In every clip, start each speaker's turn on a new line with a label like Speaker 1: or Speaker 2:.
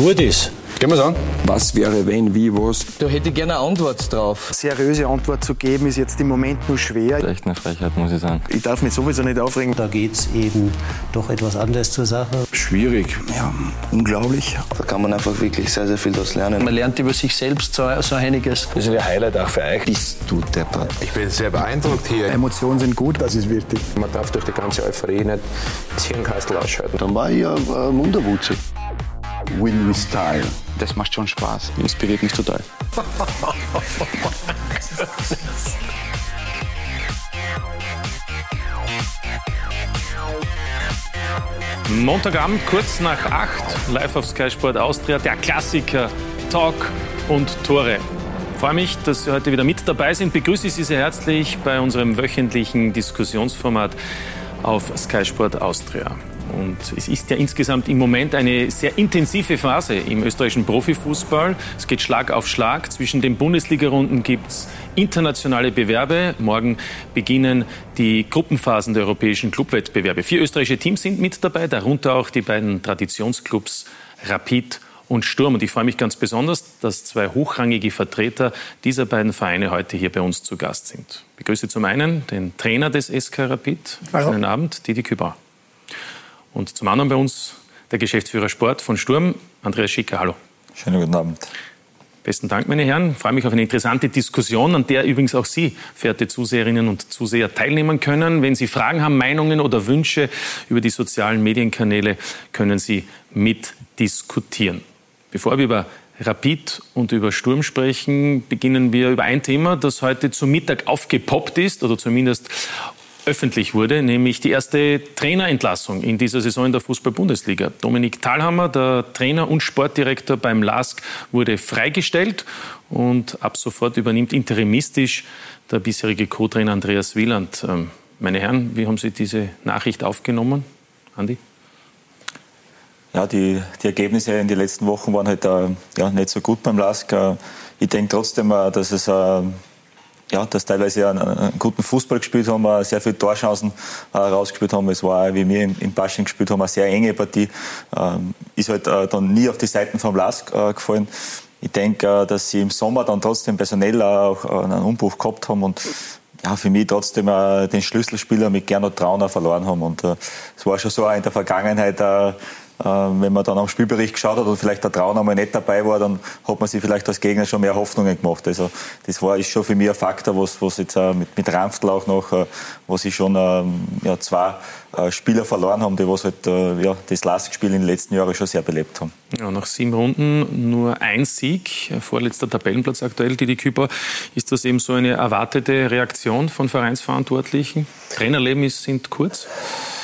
Speaker 1: gut ist.
Speaker 2: Können wir sagen?
Speaker 3: Was wäre, wenn, wie, was?
Speaker 4: Da hätte ich gerne eine Antwort drauf.
Speaker 5: Seriöse Antwort zu geben, ist jetzt im Moment nur schwer.
Speaker 6: Echt eine Frechheit, muss ich sagen.
Speaker 5: Ich darf mich sowieso nicht aufregen.
Speaker 1: Da geht es eben doch etwas anders zur Sache.
Speaker 3: Schwierig. Ja, unglaublich.
Speaker 7: Da kann man einfach wirklich sehr, sehr viel daraus lernen.
Speaker 4: Man lernt über sich selbst so, so einiges.
Speaker 1: Das ist ein Highlight auch für euch.
Speaker 7: Bist du deppert.
Speaker 2: Ich bin sehr beeindruckt hier.
Speaker 5: Emotionen sind gut, das ist wichtig.
Speaker 2: Man darf durch die ganze Euphorie nicht das Hirnkastel ausschalten.
Speaker 7: Dann war ich ja äh, Munderwutze.
Speaker 3: Win with style.
Speaker 7: Das macht schon Spaß.
Speaker 6: Inspiriert mich total.
Speaker 8: Montagabend, kurz nach acht, live auf Sky Sport Austria, der Klassiker Talk und Tore. Ich freue mich, dass Sie heute wieder mit dabei sind. Begrüße Sie sehr herzlich bei unserem wöchentlichen Diskussionsformat auf Sky Sport Austria. Und es ist ja insgesamt im Moment eine sehr intensive Phase im österreichischen Profifußball. Es geht Schlag auf Schlag. Zwischen den Bundesligarunden gibt es internationale Bewerbe. Morgen beginnen die Gruppenphasen der europäischen Clubwettbewerbe. Vier österreichische Teams sind mit dabei, darunter auch die beiden Traditionsclubs Rapid und Sturm. Und ich freue mich ganz besonders, dass zwei hochrangige Vertreter dieser beiden Vereine heute hier bei uns zu Gast sind. Ich begrüße zum einen den Trainer des SK Rapid.
Speaker 9: Hallo.
Speaker 8: Schönen Abend, Didi Kübauer. Und zum anderen bei uns der Geschäftsführer Sport von Sturm, Andreas Schicker. Hallo.
Speaker 6: Schönen guten Abend.
Speaker 8: Besten Dank, meine Herren. Ich freue mich auf eine interessante Diskussion, an der übrigens auch Sie, verehrte Zuseherinnen und Zuseher, teilnehmen können. Wenn Sie Fragen haben, Meinungen oder Wünsche über die sozialen Medienkanäle, können Sie mitdiskutieren. Bevor wir über Rapid und über Sturm sprechen, beginnen wir über ein Thema, das heute zum Mittag aufgepoppt ist oder zumindest öffentlich wurde, nämlich die erste Trainerentlassung in dieser Saison in der Fußball-Bundesliga. Dominik Thalhammer, der Trainer und Sportdirektor beim LASK, wurde freigestellt und ab sofort übernimmt interimistisch der bisherige Co-Trainer Andreas Wieland. Ähm, Meine Herren, wie haben Sie diese Nachricht aufgenommen? Andi?
Speaker 6: Ja, die, die Ergebnisse in den letzten Wochen waren halt äh, ja, nicht so gut beim LASK. Äh, Ich denke trotzdem, äh, dass es äh, ja, dass teilweise einen, einen guten Fußball gespielt haben, sehr viele Torchancen äh, rausgespielt haben. Es war, wie wir im, im Basching gespielt haben, eine sehr enge Partie. Ähm, ist halt äh, dann nie auf die Seiten vom LASK äh, gefallen. Ich denke, äh, dass sie im Sommer dann trotzdem personell auch äh, einen Umbruch gehabt haben und ja, für mich trotzdem äh, den Schlüsselspieler mit Gernot Trauner verloren haben. Und es war schon so in der Vergangenheit, wenn man dann am Spielbericht geschaut hat und vielleicht der Trauner mal nicht dabei war, dann hat man sich vielleicht als Gegner schon mehr Hoffnungen gemacht. Also das war ist schon für mich ein Faktor, was, was jetzt äh, mit, mit Ranftl auch noch, äh, was ich schon ähm, ja, zwei Spieler verloren haben, die was halt, äh, ja, das Lastspiel in den letzten Jahren schon sehr belebt haben.
Speaker 8: Ja, nach sieben Runden nur ein Sieg, vorletzter Tabellenplatz aktuell, Didi Küper. Ist das eben so eine erwartete Reaktion von Vereinsverantwortlichen? Trainerleben ist, sind kurz?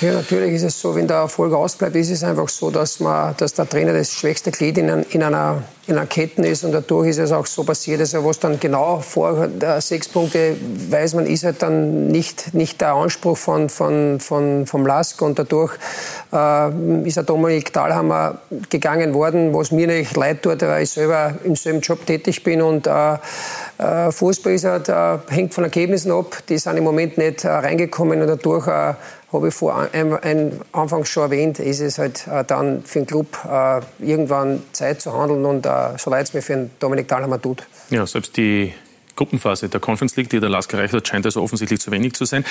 Speaker 9: Ja, natürlich ist es so, wenn der Erfolg ausbleibt, ist es einfach so, dass, man, dass der Trainer das schwächste Glied in, in, einer, in einer Kette ist und dadurch ist es auch so passiert. Also was dann genau vor äh, sechs Punkte weiß man, ist halt dann nicht, nicht der Anspruch von, von, von, vom Lask und dadurch äh, ist der Dominik Dahlhammer gegangen worden, was mir nicht leid tut, weil ich selber im selben Job tätig bin und äh, äh, Fußball ist halt, äh, hängt von Ergebnissen ab. Die sind im Moment nicht äh, reingekommen und dadurch habe ich vor ein, anfangs schon erwähnt, ist es halt äh, dann für den Club äh, irgendwann Zeit zu handeln und äh, so leid es mir für den Dominik Dahlhammer tut.
Speaker 8: Ja, selbst die Gruppenphase der Conference League, die der Lask erreicht hat, scheint also offensichtlich zu wenig zu sein.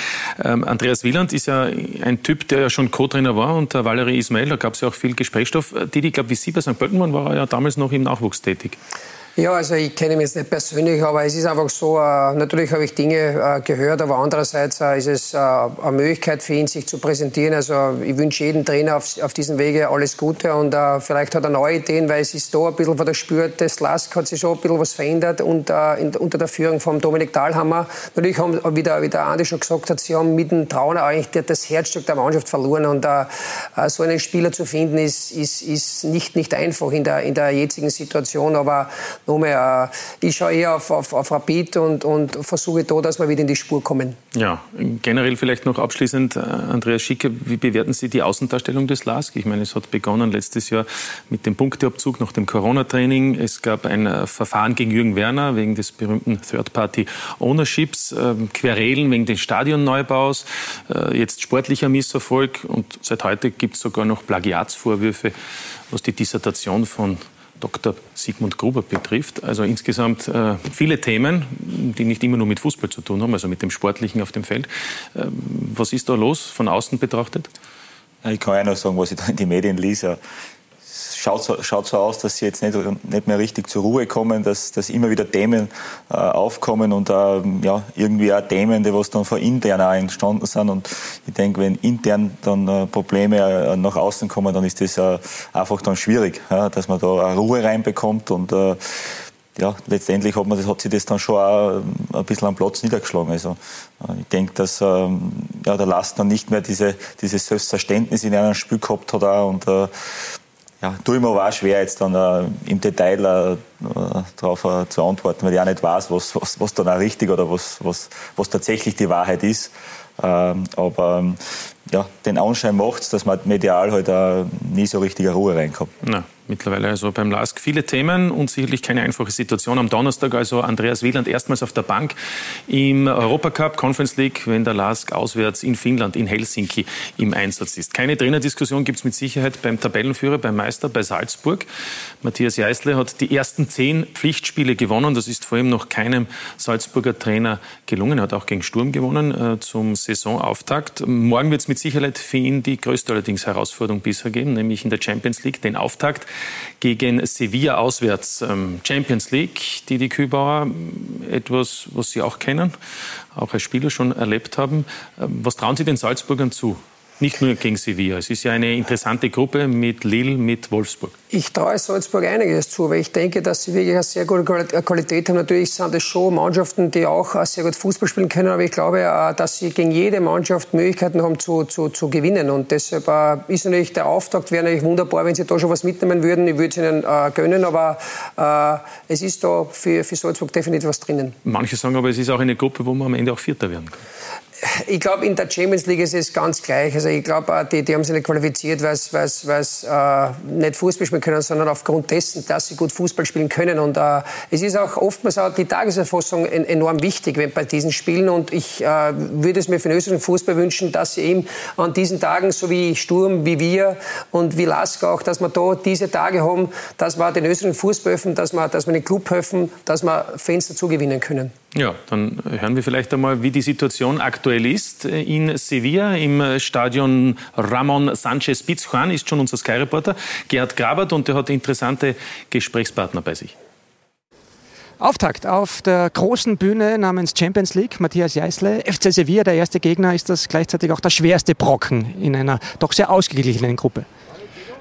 Speaker 8: Ähm, Andreas Wieland ist ja ein Typ, der ja schon Co-Trainer war und der Valerie Ismail, da gab es ja auch viel Gesprächsstoff. Didi, ich glaube, wie Sie bei St. Pölten waren, war er ja damals noch im Nachwuchs tätig.
Speaker 9: Ja, also ich kenne ihn jetzt nicht persönlich, aber es ist einfach so, äh, natürlich habe ich Dinge äh, gehört, aber andererseits äh, ist es eine Möglichkeit für ihn, sich zu präsentieren. Also ich wünsche jedem Trainer auf, auf diesem Wege alles Gute und vielleicht hat er neue Ideen, weil es ist da ein bisschen von der Spür des Lask hat sich schon ein bisschen was verändert und, unter der Führung von Dominik Dahlhammer. Natürlich haben, wie der, wie der Andi schon gesagt hat, sie haben mit dem Trauner eigentlich das Herzstück der Mannschaft verloren und so einen Spieler zu finden ist, ist, ist nicht, nicht einfach in der, in der jetzigen Situation, aber nochmal, äh, ich schaue eher auf, auf, auf Rapid und, und versuche da, dass wir wieder in die Spur kommen.
Speaker 8: Ja, generell vielleicht noch abschließend, äh, Andreas Schicke, wie bewerten Sie die Außendarstellung des LASK? Ich meine, es hat begonnen letztes Jahr mit dem Punkteabzug nach dem Corona-Training. Es gab ein äh, Verfahren gegen Jürgen Werner wegen des berühmten Third-Party-Ownerships, äh, Querelen wegen des Stadionneubaus, äh, jetzt sportlicher Misserfolg und seit heute gibt es sogar noch Plagiatsvorwürfe, was die Dissertation von Dr. Sigmund Gruber betrifft. Also insgesamt äh, viele Themen, die nicht immer nur mit Fußball zu tun haben, also mit dem Sportlichen auf dem Feld. Ähm, was ist da los von außen betrachtet?
Speaker 6: Ich kann ja nur sagen, was ich da in die Medien lese schaut so, schaut so aus, dass sie jetzt nicht, nicht mehr richtig zur Ruhe kommen, dass, dass immer wieder Themen äh, aufkommen und äh, ja, irgendwie auch Themen, die was dann von intern auch entstanden sind. Und ich denke, wenn intern dann äh, Probleme äh, nach außen kommen, dann ist das äh, einfach dann schwierig, ja, dass man da Ruhe reinbekommt und äh, ja, letztendlich hat, man das, hat sich das dann schon auch ein bisschen am Platz niedergeschlagen. Also, ich denke, dass ähm, ja, der Last dann nicht mehr diese, dieses Selbstverständnis in einem Spiel gehabt hat auch und äh, ja, tue ich mir auch schwer, jetzt dann äh, im Detail äh, darauf äh, zu antworten, weil ich auch nicht weiß, was, was, was dann auch richtig oder was, was, was tatsächlich die Wahrheit ist. Ähm, aber ähm, ja, den Anschein macht es, dass man medial halt nie so richtige Ruhe reinkommt.
Speaker 8: Na mittlerweile also beim LASK viele Themen und sicherlich keine einfache Situation. Am Donnerstag also Andreas Wieland erstmals auf der Bank im Europacup Conference League, wenn der LASK auswärts in Finnland, in Helsinki im Einsatz ist. Keine Trainerdiskussion gibt es mit Sicherheit beim Tabellenführer, beim Meister, bei Salzburg. Matthias Jeißle hat die ersten zehn Pflichtspiele gewonnen. Das ist vor allem noch keinem Salzburger Trainer gelungen. Er hat auch gegen Sturm gewonnen äh, zum Saisonauftakt. Morgen wird es mit Sicherheit für ihn die größte allerdings Herausforderung bisher geben, nämlich in der Champions League den Auftakt gegen Sevilla auswärts. Ähm, Champions League, die die Kühlbauer, etwas, was Sie auch kennen, auch als Spieler schon erlebt haben. Ähm, was trauen Sie den Salzburgern zu? Nicht nur gegen Sevilla. Es ist ja eine interessante Gruppe mit Lille, mit Wolfsburg.
Speaker 9: Ich traue Salzburg einiges zu, weil ich denke, dass sie wirklich eine sehr gute Qualität haben. Natürlich sind das schon Mannschaften, die auch sehr gut Fußball spielen können, aber ich glaube, äh, dass sie gegen jede Mannschaft Möglichkeiten haben zu, zu, zu gewinnen. Und deshalb äh, ist natürlich der Auftakt wäre natürlich wunderbar, wenn sie da schon was mitnehmen würden. Ich würde es ihnen äh, gönnen, aber äh, es ist da für, für Salzburg definitiv was drinnen.
Speaker 8: Manche sagen aber, es ist auch eine Gruppe, wo man am Ende auch Vierter werden kann
Speaker 9: ich glaube, in der Champions League ist es ganz gleich. Also ich glaube, äh, die, die haben sich nicht qualifiziert, weil sie äh, nicht Fußball spielen können, sondern aufgrund dessen, dass sie gut Fußball spielen können. Und äh, es ist auch oftmals auch die Tageserfassung enorm wichtig wenn, bei diesen Spielen. Und ich äh, würde es mir für den österreichischen Fußball wünschen, dass sie eben an diesen Tagen, so wie Sturm, wie wir und wie Lask auch, dass wir da diese Tage haben, dass wir den österreichischen Fußball helfen, dass wir, dass wir den Club helfen, dass wir Fans dazu gewinnen können.
Speaker 8: Ja, dann hören wir vielleicht einmal, wie die Situation aktuell ist. In Sevilla im Stadion Ramon Sanchez Pizjuan ist schon unser Sky-Reporter Gerhard Grabert und der hat interessante Gesprächspartner bei sich.
Speaker 10: Auftakt auf der großen Bühne namens Champions League. Matthias Jeißle, FC Sevilla, der erste Gegner, ist das gleichzeitig auch der schwerste Brocken in einer doch sehr ausgeglichenen Gruppe.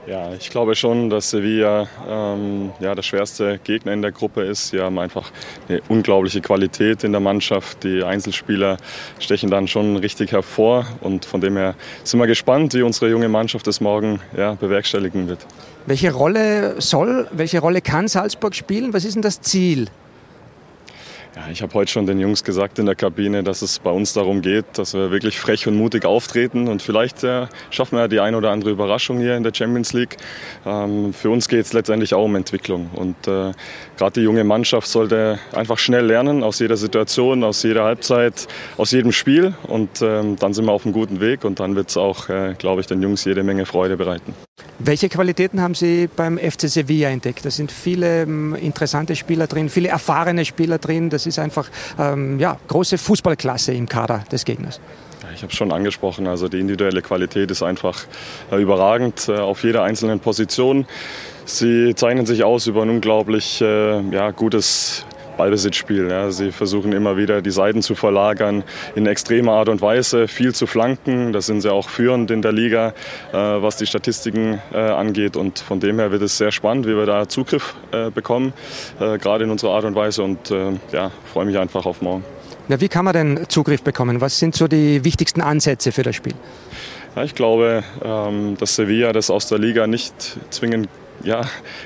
Speaker 11: Ja, ich glaube schon, dass Sevilla ähm, ja, der schwerste Gegner in der Gruppe ist. Sie haben einfach eine unglaubliche Qualität in der Mannschaft. Die Einzelspieler stechen dann schon richtig hervor. Und von dem her sind wir gespannt, wie unsere junge Mannschaft das morgen ja, bewerkstelligen wird.
Speaker 10: Welche Rolle soll, welche Rolle kann Salzburg spielen? Was ist denn das Ziel
Speaker 11: ja, ich habe heute schon den Jungs gesagt in der Kabine, dass es bei uns darum geht, dass wir wirklich frech und mutig auftreten und vielleicht äh, schaffen wir ja die ein oder andere Überraschung hier in der Champions League. Ähm, für uns geht es letztendlich auch um Entwicklung und äh, gerade die junge Mannschaft sollte einfach schnell lernen aus jeder Situation, aus jeder Halbzeit, aus jedem Spiel und ähm, dann sind wir auf einem guten Weg und dann wird es auch, äh, glaube ich, den Jungs jede Menge Freude bereiten.
Speaker 10: Welche Qualitäten haben Sie beim FC Sevilla entdeckt? Da sind viele ähm, interessante Spieler drin, viele erfahrene Spieler drin. Das ist einfach ähm, ja, große Fußballklasse im Kader des Gegners.
Speaker 11: Ich habe es schon angesprochen, also die individuelle Qualität ist einfach äh, überragend äh, auf jeder einzelnen Position. Sie zeichnen sich aus über ein unglaublich äh, ja, gutes Ballbesitzspiel. Ja. Sie versuchen immer wieder die Seiten zu verlagern in extremer Art und Weise, viel zu flanken. Da sind sie auch führend in der Liga, äh, was die Statistiken äh, angeht. Und von dem her wird es sehr spannend, wie wir da Zugriff äh, bekommen, äh, gerade in unserer Art und Weise. Und äh, ja, freue mich einfach auf morgen.
Speaker 10: Ja, wie kann man denn Zugriff bekommen? Was sind so die wichtigsten Ansätze für das Spiel?
Speaker 11: Ja, ich glaube, ähm, dass Sevilla das aus der Liga nicht zwingend ja,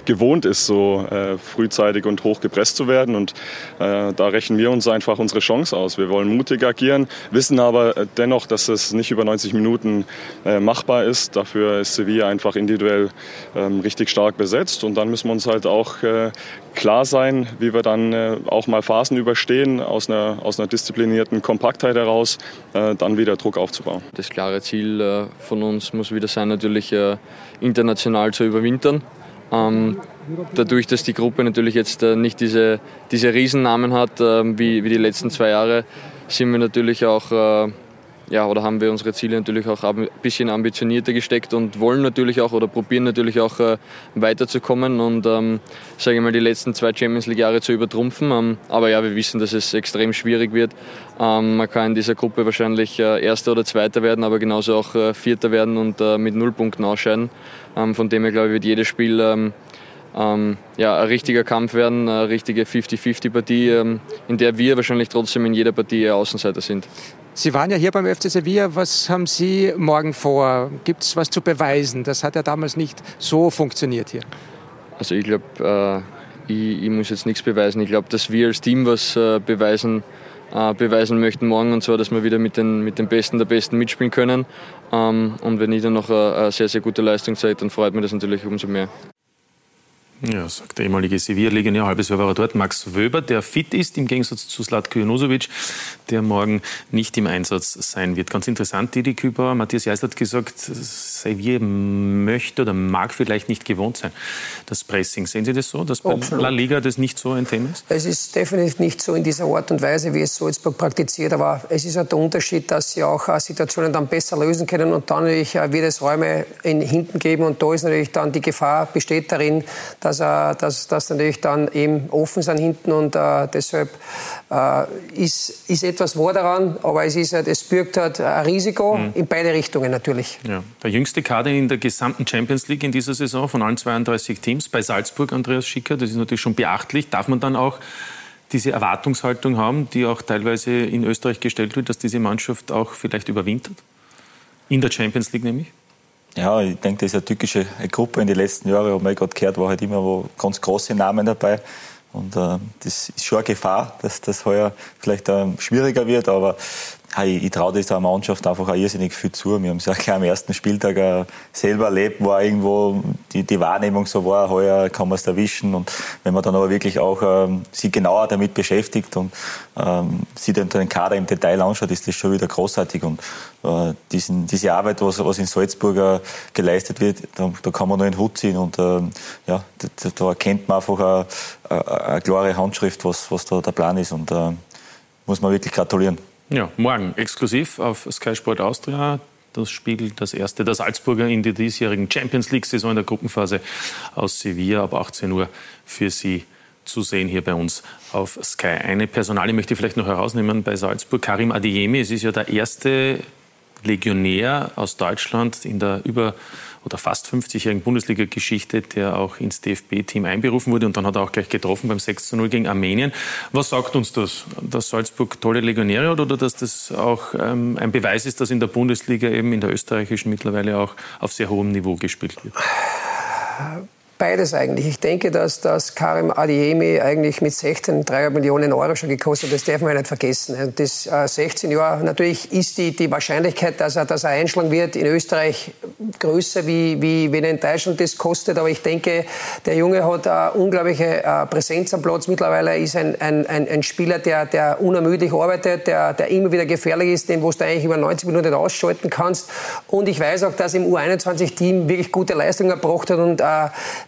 Speaker 11: gewohnt ist, so äh, frühzeitig und hoch gepresst zu werden. Und äh, da rechnen wir uns einfach unsere Chance aus. Wir wollen mutig agieren, wissen aber äh, dennoch, dass es nicht über 90 Minuten äh, machbar ist. Dafür ist Sevilla einfach individuell ähm, richtig stark besetzt. Und dann müssen wir uns halt auch äh, klar sein, wie wir dann äh, auch mal Phasen überstehen, aus einer, aus einer disziplinierten Kompaktheit heraus, dann wieder Druck aufzubauen.
Speaker 12: Das klare Ziel von uns muss wieder sein, natürlich international zu überwintern dadurch, dass die Gruppe natürlich jetzt äh, nicht diese, diese Riesennamen hat äh, wie, wie die letzten zwei Jahre, sind wir natürlich auch äh, ja, oder haben wir unsere Ziele natürlich auch ein bisschen ambitionierter gesteckt und wollen natürlich auch oder probieren natürlich auch äh, weiterzukommen und ähm, sage ich mal die letzten zwei Champions League Jahre zu übertrumpfen. Ähm, aber ja, wir wissen, dass es extrem schwierig wird. Ähm, man kann in dieser Gruppe wahrscheinlich Erster oder Zweiter werden, aber genauso auch Vierter werden und mit Nullpunkten ausscheiden. Ähm, von dem her glaube ich wird jedes Spiel ähm, ähm, ja, ein richtiger Kampf werden, eine richtige 50-50-Partie, ähm, in der wir wahrscheinlich trotzdem in jeder Partie Außenseiter sind.
Speaker 10: Sie waren ja hier beim FC Sevilla. Was haben Sie morgen vor? Gibt es was zu beweisen? Das hat ja damals nicht so funktioniert hier.
Speaker 12: Also ich glaube, äh, ich, ich, muss jetzt nichts beweisen. Ich glaube, dass wir als Team was äh, beweisen, äh, beweisen möchten morgen und zwar, dass wir wieder mit den, mit den Besten der Besten mitspielen können. Ähm, und wenn ich dann noch eine, eine sehr, sehr gute Leistung zeige, dann freut mich das natürlich umso mehr.
Speaker 8: Ja, sagt der ehemalige Sevilla-Legionär, halbes Jahr war er dort. Max Wöber, der fit ist, im Gegensatz zu Slatko Jonosovic, der morgen nicht im Einsatz sein wird. Ganz interessant, Didi Kübauer, Matthias Geist hat gesagt, Sevilla möchte oder mag vielleicht nicht gewohnt sein, das Pressing. Sehen Sie das so, dass bei Absolut. La Liga das nicht so ein Thema ist?
Speaker 9: Es ist definitiv nicht so in dieser Art und Weise, wie es Salzburg praktiziert, aber es ist halt der Unterschied, dass sie auch äh, Situationen dann besser lösen können und dann natürlich äh, wird es Räume in hinten geben und da ist natürlich dann die Gefahr besteht darin, dass dass, äh, dass, dass natürlich dann eben offen sind hinten und äh, deshalb äh, ist, ist etwas wahr daran, aber es, ist halt, es birgt halt ein Risiko mhm. in beide Richtungen natürlich.
Speaker 8: Ja. Der jüngste Kader in der gesamten Champions League in dieser Saison von allen 32 Teams bei Salzburg, Andreas Schicker, das ist natürlich schon beachtlich. Darf man dann auch diese Erwartungshaltung haben, die auch teilweise in Österreich gestellt wird, dass diese Mannschaft auch vielleicht überwintert? In der Champions League nämlich?
Speaker 6: Ja, ich denke, das ist eine tückische Gruppe in den letzten Jahren. Habe ich gerade gehört, war halt immer wo ganz große Namen dabei. Und äh, das ist schon eine Gefahr, dass das heuer vielleicht äh, schwieriger wird. Aber ich, ich traue dieser Mannschaft einfach auch irrsinnig viel zu. Wir haben es ja gleich am ersten Spieltag äh, selber erlebt, wo irgendwo die, die Wahrnehmung so war, heuer kann man es erwischen. Und wenn man dann aber wirklich auch ähm, sich genauer damit beschäftigt und ähm, sich den, den Kader im Detail anschaut, ist das schon wieder großartig. Und äh, diesen, diese Arbeit, was, was in Salzburg äh, geleistet wird, da, da, kann man nur in den Hut ziehen. Und ähm, ja, da, da, erkennt man einfach eine, eine, eine, klare Handschrift, was, was da der Plan ist. Und äh, muss man wirklich gratulieren.
Speaker 8: Ja, morgen exklusiv auf Sky Sport Austria. Das spiegelt das erste der Salzburger in der diesjährigen Champions League-Saison in der Gruppenphase aus Sevilla ab 18 Uhr für Sie zu sehen hier bei uns auf Sky. Eine Personalie möchte ich vielleicht noch herausnehmen bei Salzburg. Karim Adeyemi, es ist ja der erste Legionär aus Deutschland in der über oder fast 50-jährigen Bundesliga-Geschichte, der auch ins DFB-Team einberufen wurde und dann hat er auch gleich getroffen beim 6 zu 0 gegen Armenien. Was sagt uns das? Dass Salzburg tolle Legionäre hat oder dass das auch ähm, ein Beweis ist, dass in der Bundesliga eben in der österreichischen mittlerweile auch auf sehr hohem Niveau gespielt wird?
Speaker 9: Beides eigentlich. Ich denke, dass das Karim Adiemi eigentlich mit 16 3 Millionen Euro schon gekostet hat. Das darf man ja nicht vergessen. Das äh, 16 Jahre. Natürlich ist die, die Wahrscheinlichkeit, dass er, dass er einschlagen wird, in Österreich größer, wie, wie wenn er in Deutschland das kostet. Aber ich denke, der Junge hat eine unglaubliche äh, Präsenz am Platz. Mittlerweile ist ein, ein, ein, ein Spieler, der, der unermüdlich arbeitet, der, der immer wieder gefährlich ist, den wo du eigentlich über 90 Minuten ausschalten kannst. Und ich weiß auch, dass im U21-Team wirklich gute Leistungen erbracht hat und äh,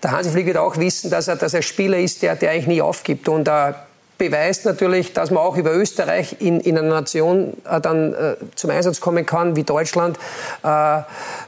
Speaker 9: der Hansi Flick wird auch wissen, dass er, dass er Spieler ist, der, der eigentlich nie aufgibt. Und äh, beweist natürlich, dass man auch über Österreich in, in einer Nation äh, dann äh, zum Einsatz kommen kann, wie Deutschland. Äh,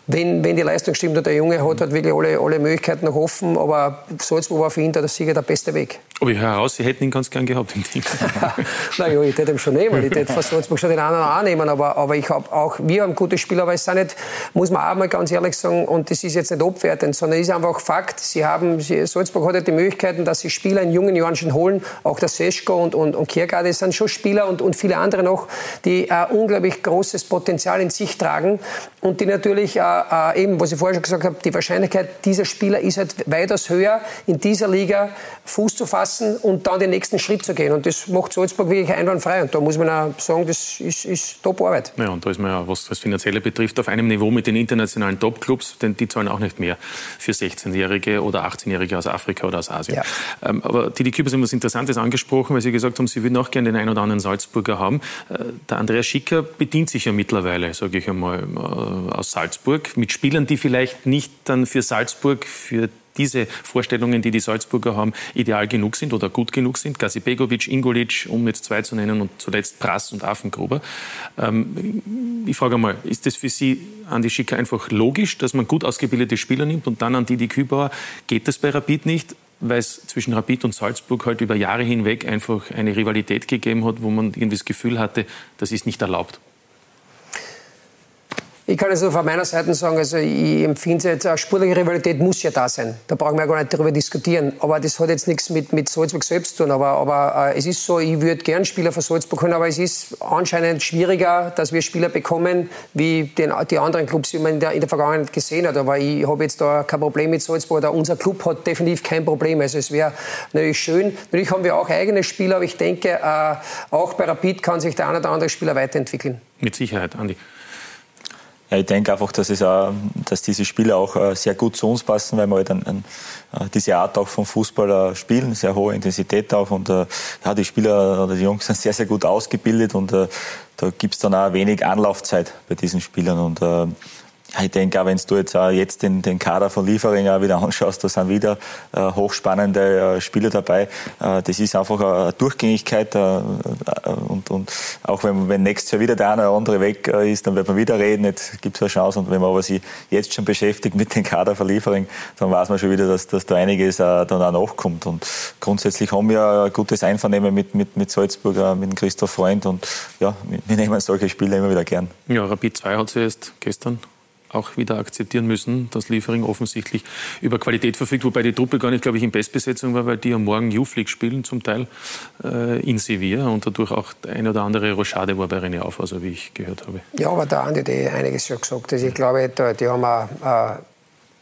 Speaker 9: wenn, wenn die Leistung stimmt und der Junge hat, hat wirklich alle, alle Möglichkeiten noch offen. Aber Salzburg war für ihn der Sieger der beste Weg.
Speaker 8: Aber ich höre heraus, Sie hätten ihn ganz gern gehabt im Team.
Speaker 9: naja, ich hätte ihn schon nehmen. Ich hätte von Salzburg schon den anderen auch nehmen. Aber, aber ich habe auch, wir haben gute Spieler, aber es sind nicht, muss man auch mal ganz ehrlich sagen, und das ist jetzt nicht abwertend, sondern es ist einfach Fakt. Sie haben, Salzburg hat ja die Möglichkeiten, dass sie Spieler in jungen Jahren schon holen. Auch der Seschko und, und, und Kiergaard, das sind schon Spieler und, und viele andere noch, die ein unglaublich großes Potenzial in sich tragen und die natürlich äh, äh, eben, was ich vorher schon gesagt habe, die Wahrscheinlichkeit dieser Spieler ist halt weitaus höher, in dieser Liga Fuß zu fassen und dann den nächsten Schritt zu gehen. Und das macht Salzburg wirklich einwandfrei. Und da muss man auch sagen, das ist, ist Top-Arbeit.
Speaker 8: Ja, und da ist man ja, was das Finanzielle betrifft, auf einem Niveau mit den internationalen Top-Clubs, denn die zahlen auch nicht mehr für 16-Jährige oder 18-Jährige aus Afrika oder aus Asien. Ja. Ähm, aber Didi Kübers hat etwas Interessantes angesprochen, weil Sie gesagt haben, Sie würden auch gerne den einen oder anderen Salzburger haben. Äh, der Andreas Schicker bedient sich ja mittlerweile, sage ich einmal, äh, aus Salzburg mit Spielern, die vielleicht nicht dann für Salzburg, für diese Vorstellungen, die die Salzburger haben, ideal genug sind oder gut genug sind. Gazi Begovic, Ingolic, um jetzt zwei zu nennen und zuletzt Brass und Affengruber. Ähm, ich frage mal, ist das für Sie, Andi Schicker, einfach logisch, dass man gut ausgebildete Spieler nimmt und dann an Didi Kübauer? Geht das bei Rapid nicht? Weil es zwischen Rapid und Salzburg halt über Jahre hinweg einfach eine Rivalität gegeben hat, wo man irgendwie das Gefühl hatte, das ist nicht erlaubt.
Speaker 9: Ich kann also von meiner Seite sagen, also ich empfinde jetzt, eine sportliche Rivalität muss ja da sein. Da brauchen wir gar nicht darüber diskutieren. Aber das hat jetzt nichts mit, mit Salzburg selbst zu tun. Aber, aber äh, es ist so, ich würde gern Spieler von Salzburg holen, aber es ist anscheinend schwieriger, dass wir Spieler bekommen, wie den, die anderen Clubs, die man in der, in der Vergangenheit gesehen hat. Aber ich habe jetzt da kein Problem mit Salzburg. Oder unser Club hat definitiv kein Problem. Also es wäre natürlich schön. Natürlich haben wir auch eigene Spieler, aber ich denke, äh, auch bei Rapid kann sich der eine oder andere Spieler weiterentwickeln.
Speaker 8: Mit Sicherheit, Andi.
Speaker 6: Ja, ich denke einfach, dass, es auch, dass diese Spieler auch äh, sehr gut zu uns passen, weil wir halt ein, ein, äh, diese Art auch vom Fußball äh, spielen, sehr hohe Intensität auch. Und ja, die Spieler oder die Jungs sind sehr, sehr gut ausgebildet und da gibt es dann auch wenig Anlaufzeit bei diesen Spielern. Und ich denke auch, wenn du jetzt auch jetzt den, den Kader von Liefering auch wieder anschaust, da sind wieder äh, hochspannende äh, Spieler dabei. Äh, das ist einfach eine Durchgängigkeit äh, und, und auch wenn, wenn nächstes Jahr wieder der eine oder andere weg äh, ist, dann wird man wieder reden, jetzt gibt es eine Chance und wenn man aber sich jetzt schon beschäftigt mit dem Kader von Liefering, dann weiß man schon wieder, dass, dass da einiges äh, dann auch nachkommt und grundsätzlich haben wir ein gutes Einvernehmen mit, mit, mit Salzburg, mit Christoph Freund und ja, wir nehmen solche Spiele immer wieder gern.
Speaker 8: Ja, Rapid 2 hat sie erst gestern auch wieder akzeptieren müssen, dass Liefering offensichtlich über Qualität verfügt, wobei die Truppe gar nicht, glaube ich, in Bestbesetzung war, weil die am Morgen League spielen, zum Teil äh, in Sevilla und dadurch auch eine oder andere Rochade war bei René auf, also wie ich gehört habe.
Speaker 9: Ja, aber da haben die einiges schon gesagt. Also ich glaube, die haben auch, äh,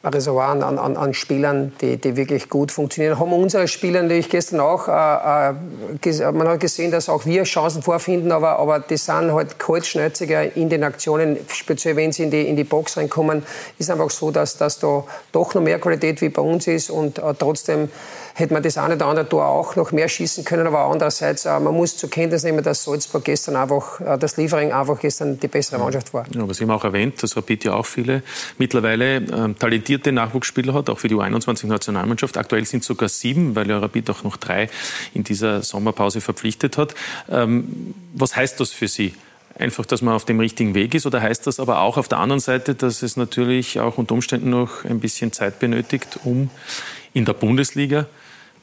Speaker 9: Reservoir an, an, an Spielern, die, die wirklich gut funktionieren. Haben unsere Spieler natürlich gestern auch, äh, äh, man hat gesehen, dass auch wir Chancen vorfinden, aber, aber die sind halt kurzschnäuziger in den Aktionen, speziell wenn sie in die, in die Box reinkommen, ist einfach so, dass, dass da doch noch mehr Qualität wie bei uns ist und äh, trotzdem hätte man das eine oder andere Tor auch noch mehr schießen können. Aber andererseits, äh, man muss zur Kenntnis nehmen, dass Salzburg gestern einfach, äh, das Liefering einfach gestern die bessere Mannschaft war.
Speaker 8: Ja, aber Sie haben auch erwähnt, dass Rapid ja auch viele mittlerweile ähm, talentierte Nachwuchsspieler hat, auch für die U21-Nationalmannschaft. Aktuell sind es sogar sieben, weil ja Rapid auch noch drei in dieser Sommerpause verpflichtet hat. Ähm, was heißt das für Sie? einfach, dass man auf dem richtigen Weg ist? Oder heißt das aber auch auf der anderen Seite, dass es natürlich auch unter Umständen noch ein bisschen Zeit benötigt, um in der Bundesliga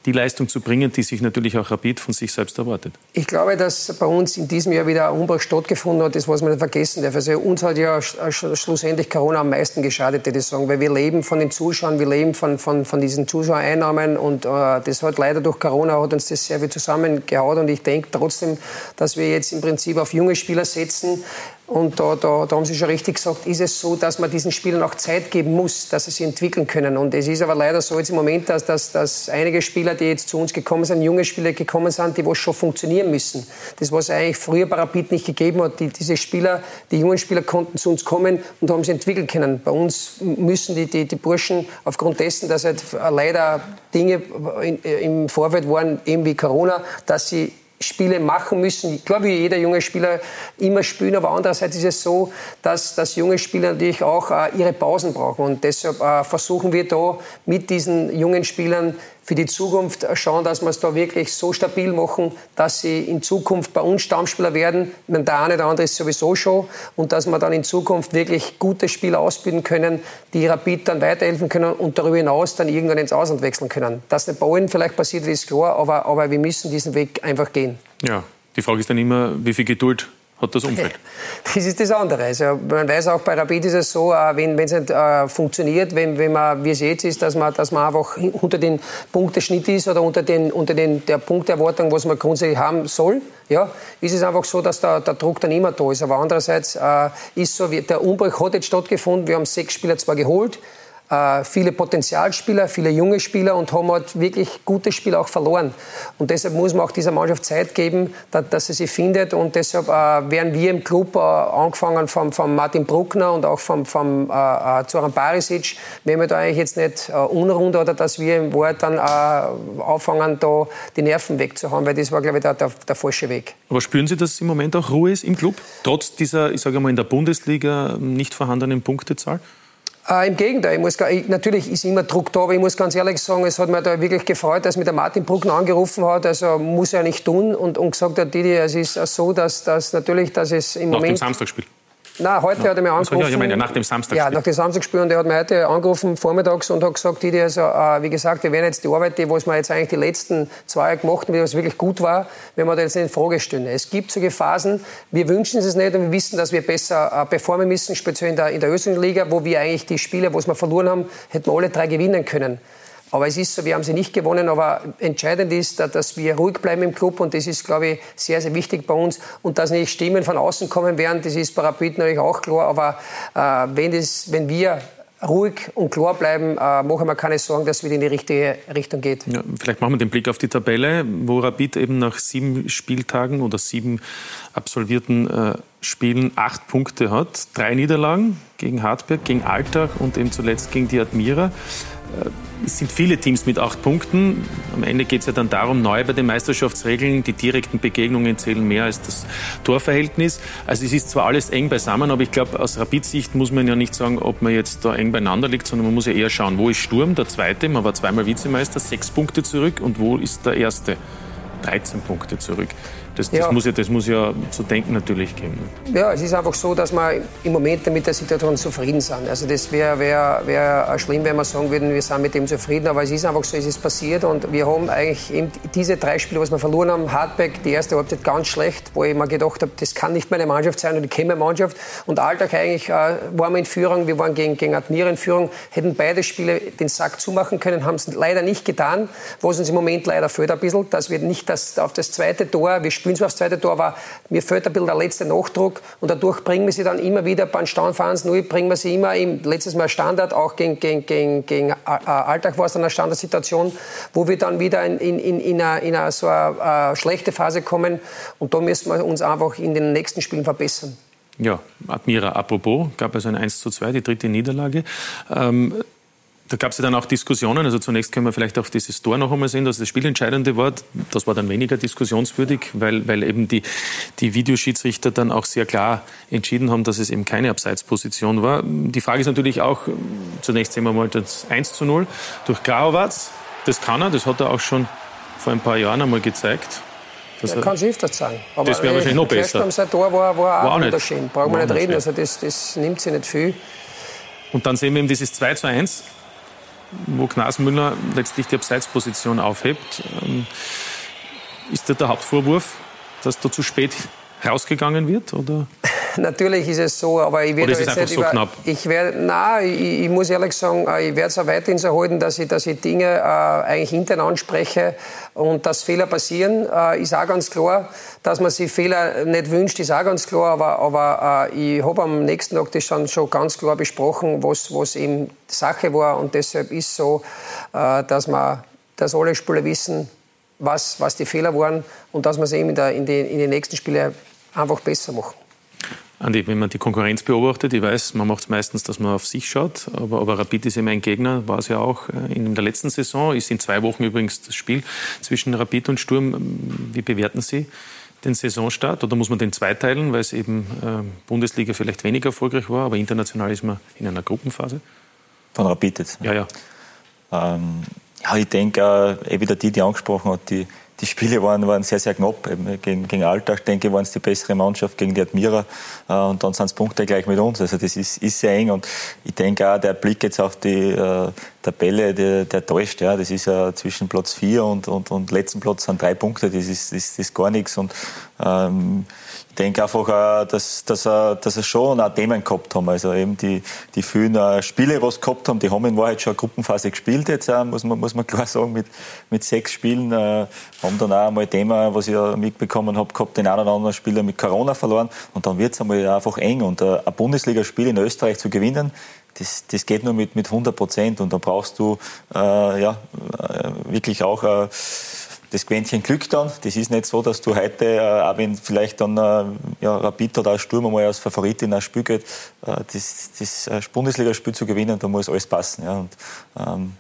Speaker 8: die Leistung zu bringen, die sich natürlich auch Rapid von sich selbst erwartet.
Speaker 9: Ich glaube, dass bei uns in diesem Jahr wieder ein Umbruch stattgefunden hat, das was man nicht vergessen darf. Also uns hat ja schlussendlich Corona am meisten geschadet, würde ich sagen, weil wir leben von den Zuschauern, wir leben von, von, von diesen Zuschauereinnahmen und äh, das hat leider durch Corona hat uns das sehr viel zusammengehauen und ich denke trotzdem, dass wir jetzt im Prinzip auf junge Spieler setzen, und da, da, da haben Sie schon richtig gesagt, ist es so, dass man diesen Spielern auch Zeit geben muss, dass sie sich entwickeln können. Und es ist aber leider so jetzt im Moment, dass, dass, dass einige Spieler, die jetzt zu uns gekommen sind, junge Spieler gekommen sind, die was schon funktionieren müssen. Das, was eigentlich früher bei Rapid nicht gegeben hat. Die, diese Spieler, die jungen Spieler konnten zu uns kommen und haben sich entwickeln können. Bei uns müssen die, die, die Burschen aufgrund dessen, dass halt leider Dinge im Vorfeld waren, eben wie Corona, dass sie Spiele machen müssen. Ich glaube, wie jeder junge Spieler immer spielen, aber andererseits ist es so, dass, dass junge Spieler natürlich auch äh, ihre Pausen brauchen. Und deshalb äh, versuchen wir da mit diesen jungen Spielern für die Zukunft schauen, dass wir es da wirklich so stabil machen, dass sie in Zukunft bei uns Stammspieler werden. Meine, der eine oder andere ist sowieso schon. Und dass wir dann in Zukunft wirklich gute Spieler ausbilden können, die Rapid dann weiterhelfen können und darüber hinaus dann irgendwann ins Ausland wechseln können. Dass nicht bei allen vielleicht passiert, ist klar, aber, aber wir müssen diesen Weg einfach gehen.
Speaker 8: Ja, die Frage ist dann immer, wie viel Geduld hat das Umfeld.
Speaker 9: Das ist das andere. Also man weiß auch bei Rapid ist es so, äh, wenn es nicht äh, funktioniert, wenn, wenn man, wie es jetzt ist, dass man, dass man einfach unter den Punkteschnitt ist oder unter, den, unter den, der Punkterwartung, was man grundsätzlich haben soll, ja, ist es einfach so, dass der, der Druck dann immer da ist. Aber andererseits äh, ist so, der Umbruch hat jetzt stattgefunden. Wir haben sechs Spieler zwar geholt, viele Potenzialspieler, viele junge Spieler und haben halt wirklich gute Spieler auch verloren. Und deshalb muss man auch dieser Mannschaft Zeit geben, dass, sie sich findet. Und deshalb äh, werden wir im Club, äh, angefangen vom, vom Martin Bruckner und auch vom, vom äh, äh Zoran Barisic, wenn wir da eigentlich jetzt nicht äh, unrund oder dass wir im Wort dann äh, anfangen, da die Nerven wegzuhauen, weil das war, glaube ich, der, der, der falsche Weg.
Speaker 8: Aber spüren Sie, dass im Moment auch Ruhe ist im Club, trotz dieser, ich sage mal, in der Bundesliga nicht vorhandenen Punktezahl?
Speaker 9: Äh, Im Gegenteil, ich muss, ich, natürlich ist immer Druck da, aber ich muss ganz ehrlich sagen, es hat mir da wirklich gefreut, dass mir der Martin Bruckner angerufen hat. Also muss er nicht tun und, und gesagt hat, Didi, es ist so, dass, dass natürlich, dass es im
Speaker 8: Nach
Speaker 9: Moment.
Speaker 8: dem Samstagsspiel.
Speaker 9: Nein, heute
Speaker 8: Ja.
Speaker 9: hat er
Speaker 8: Also,
Speaker 9: angerufen.
Speaker 8: ja, ich meine, nach dem Samstagsspiel.
Speaker 9: Ja, nach dem Samstagsspiel. Und er hat mich heute angerufen, vormittags, und hat gesagt, Didi, also, äh, wie gesagt, wir werden jetzt die Arbeit, die was wir jetzt eigentlich die letzten zwei Jahre gemacht haben, was wirklich gut war, wenn wir da jetzt in Frage stellen. Es gibt solche Phasen, wir wünschen es nicht und wir wissen, dass wir besser äh, performen müssen, speziell in der, in der österreichischen Liga, wo wir eigentlich die Spiele, wo wir verloren haben, hätten wir alle drei gewinnen können. Aber es ist so, wir haben sie nicht gewonnen, aber entscheidend ist, da- dass wir ruhig bleiben im Club und das ist, glaube ich, sehr, sehr wichtig bei uns. Und dass nicht Stimmen von außen kommen werden, das ist bei Rapid natürlich auch klar, aber äh, wenn, das, wenn wir ruhig und klar bleiben, äh, machen wir keine Sorgen, dass es wieder in die richtige Richtung geht.
Speaker 8: Ja, vielleicht machen wir den Blick auf die Tabelle, wo Rapid eben nach sieben Spieltagen oder sieben absolvierten äh, Spielen acht Punkte hat. Drei Niederlagen gegen Hartberg, gegen Altach und eben zuletzt gegen die Admira. Äh, Es sind viele Teams mit acht Punkten. Am Ende geht es ja dann darum, neu bei den Meisterschaftsregeln, die direkten Begegnungen zählen mehr als das Torverhältnis. Also es ist zwar alles eng beisammen, aber ich glaube, aus Rapid-Sicht muss man ja nicht sagen, ob man jetzt da eng beieinander liegt, sondern man muss ja eher schauen, wo ist Sturm, der Zweite, man war zweimal Vizemeister, sechs Punkte zurück und wo ist der Erste? 13 Punkte zurück. Das, das,
Speaker 9: Ja.
Speaker 8: muss, ja, das muss ja zu denken natürlich geben.
Speaker 9: Ja, es ist einfach so, dass wir im Moment mit der Situation zufrieden sind. Also das wäre wär, wär schlimm, wenn wir sagen würden, wir sind mit dem zufrieden. Aber es ist einfach so, es ist passiert und wir haben eigentlich eben diese drei Spiele, was wir verloren haben, Hartberg, die erste Halbzeit ganz schlecht, wo ich mir gedacht habe, das kann nicht meine Mannschaft sein und ich kenne meine Mannschaft. Und Alltag eigentlich äh, waren wir in Führung, wir waren gegen, gegen Admira in Führung, hätten beide Spiele den Sack zumachen können, haben es leider nicht getan, was uns im Moment leider fehlt ein bisschen, dass wir nicht das, auf das zweite Tor, wir spielen zwar aufs zweite Tor, aber mir fehlt ein bisschen der letzte Nachdruck und dadurch bringen wir sie dann immer wieder beim Standfahrens null, bringen wir sie immer im letztes Mal Standard, auch gegen, gegen, gegen, gegen äh, Alltag war es dann eine Standardsituation, wo wir dann wieder in, in, in, in, eine, in eine, so eine äh, schlechte Phase kommen und da müssen wir uns einfach in den nächsten Spielen verbessern.
Speaker 8: Ja, Admira, apropos, gab es ein 1 zu 2, die dritte Niederlage. Ähm, da gab es ja dann auch Diskussionen. Also zunächst können wir vielleicht auch dieses Tor noch einmal sehen, dass das spielentscheidende war. Das war dann weniger diskussionswürdig, weil, weil eben die, die Videoschiedsrichter dann auch sehr klar entschieden haben, dass es eben keine Abseitsposition war. Die Frage ist natürlich auch, zunächst sehen wir mal das 1 zu 0 durch Grauwatz. Das kann er, das hat er auch schon vor ein paar Jahren einmal gezeigt. dass
Speaker 9: Er kann öfters sagen. Aber
Speaker 8: Das wäre wahrscheinlich noch besser.
Speaker 9: Kirchturm, sein Tor war, war
Speaker 8: War auch nicht.
Speaker 9: wunderschön. Brauchen wir nicht reden. Also das, das nimmt sich nicht viel.
Speaker 8: Und dann sehen wir eben dieses 2 zu 1, wo Knasmüller letztlich die Abseitsposition aufhebt. Ähm, Ist das der Hauptvorwurf, dass da zu spät rausgegangen wird? Oder?
Speaker 9: Natürlich ist es so, aber ich werde jetzt nicht
Speaker 8: so
Speaker 9: über,
Speaker 8: knapp?
Speaker 9: Ich werde, nein, ich, ich muss ehrlich sagen, äh, ich werde es auch weiterhin so halten, dass ich, dass ich Dinge äh, eigentlich intern anspreche und dass Fehler passieren, äh, ist auch ganz klar. Dass man sich Fehler nicht wünscht, ist auch ganz klar. Aber, aber äh, ich habe am nächsten Tag das dann schon ganz klar besprochen, was, was eben Sache war und deshalb ist so, äh, dass man, dass alle Spieler wissen, was, was die Fehler waren und dass wir es eben in, der, in, die, in den nächsten Spielen einfach besser machen.
Speaker 8: Andi, wenn man die Konkurrenz beobachtet, ich weiß, man macht es meistens, dass man auf sich schaut, aber, aber Rapid ist immer ein Gegner, war es ja auch äh, in der letzten Saison, ist in zwei Wochen übrigens das Spiel zwischen Rapid und Sturm. Wie bewerten Sie den Saisonstart oder muss man den zweiteilen, weil es eben äh, Bundesliga vielleicht weniger erfolgreich war, aber international ist man in einer Gruppenphase?
Speaker 6: Von Rapid jetzt.
Speaker 8: Ja, ja.
Speaker 6: Ähm, ja, ich denke, äh, eh wieder die, die angesprochen hat, die, die Spiele waren, waren sehr, sehr knapp. Gegen, gegen Alltag, denke ich, waren es die bessere Mannschaft, gegen die Admira. Äh, und dann sind es Punkte gleich mit uns. Also das ist, ist sehr eng. Und ich denke auch, der Blick jetzt auf die äh, Tabelle, der, der täuscht. Ja. Das ist ja zwischen Platz 4 und, und, und letzten Platz sind drei Punkte. Das ist, das ist gar nichts. Und ähm, denke einfach, dass, dass, dass er schon auch Themen gehabt haben. Also eben die, die vielen äh, Spiele, was gehabt haben, die haben in Wahrheit schon eine Gruppenphase gespielt jetzt, muss, man, muss man klar sagen, mit, mit sechs Spielen. Äh, haben dann auch einmal Thema, was ich ja mitbekommen habe, gehabt, den einen oder anderen Spieler mit Corona verloren. Und dann wird es einmal einfach eng. Und äh, ein Bundesligaspiel in Österreich zu gewinnen, das, das geht nur mit, mit 100 Prozent. Und da brauchst du äh, ja, wirklich auch äh, das Quäntchen Glück dann. Das ist nicht so, dass du heute, äh, auch wenn vielleicht dann äh, ja, Rapid oder auch Sturm einmal als Favorit in ein Spiel geht, äh, das, das äh, Bundesligaspiel zu gewinnen, da muss alles passen. Ja. Und, ähm,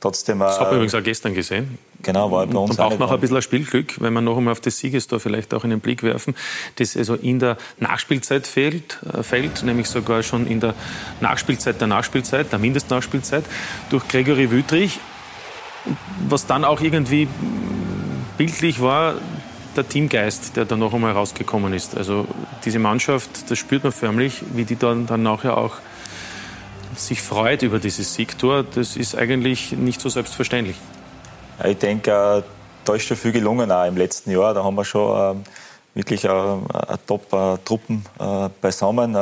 Speaker 6: trotzdem.
Speaker 8: Das hat man
Speaker 6: äh,
Speaker 8: übrigens auch gestern gesehen.
Speaker 6: Genau, war bei uns
Speaker 8: Man
Speaker 6: auch
Speaker 8: noch ein bisschen ein Spielglück, wenn man noch einmal auf das Siegestor vielleicht auch einen Blick werfen, das also in der Nachspielzeit fehlt, äh, fällt, nämlich sogar schon in der Nachspielzeit der Nachspielzeit, der Mindestnachspielzeit, durch Gregory Wüttrich, was dann auch irgendwie bildlich war, der Teamgeist, der da noch einmal rausgekommen ist. Also diese Mannschaft, das spürt man förmlich, wie die dann, dann nachher auch sich freut über dieses Siegtor. Das ist eigentlich nicht so selbstverständlich.
Speaker 6: Ich denke, äh, da ist schon viel gelungen auch im letzten Jahr. Da haben wir schon ähm, wirklich äh, eine Top-Truppen äh, beisammen.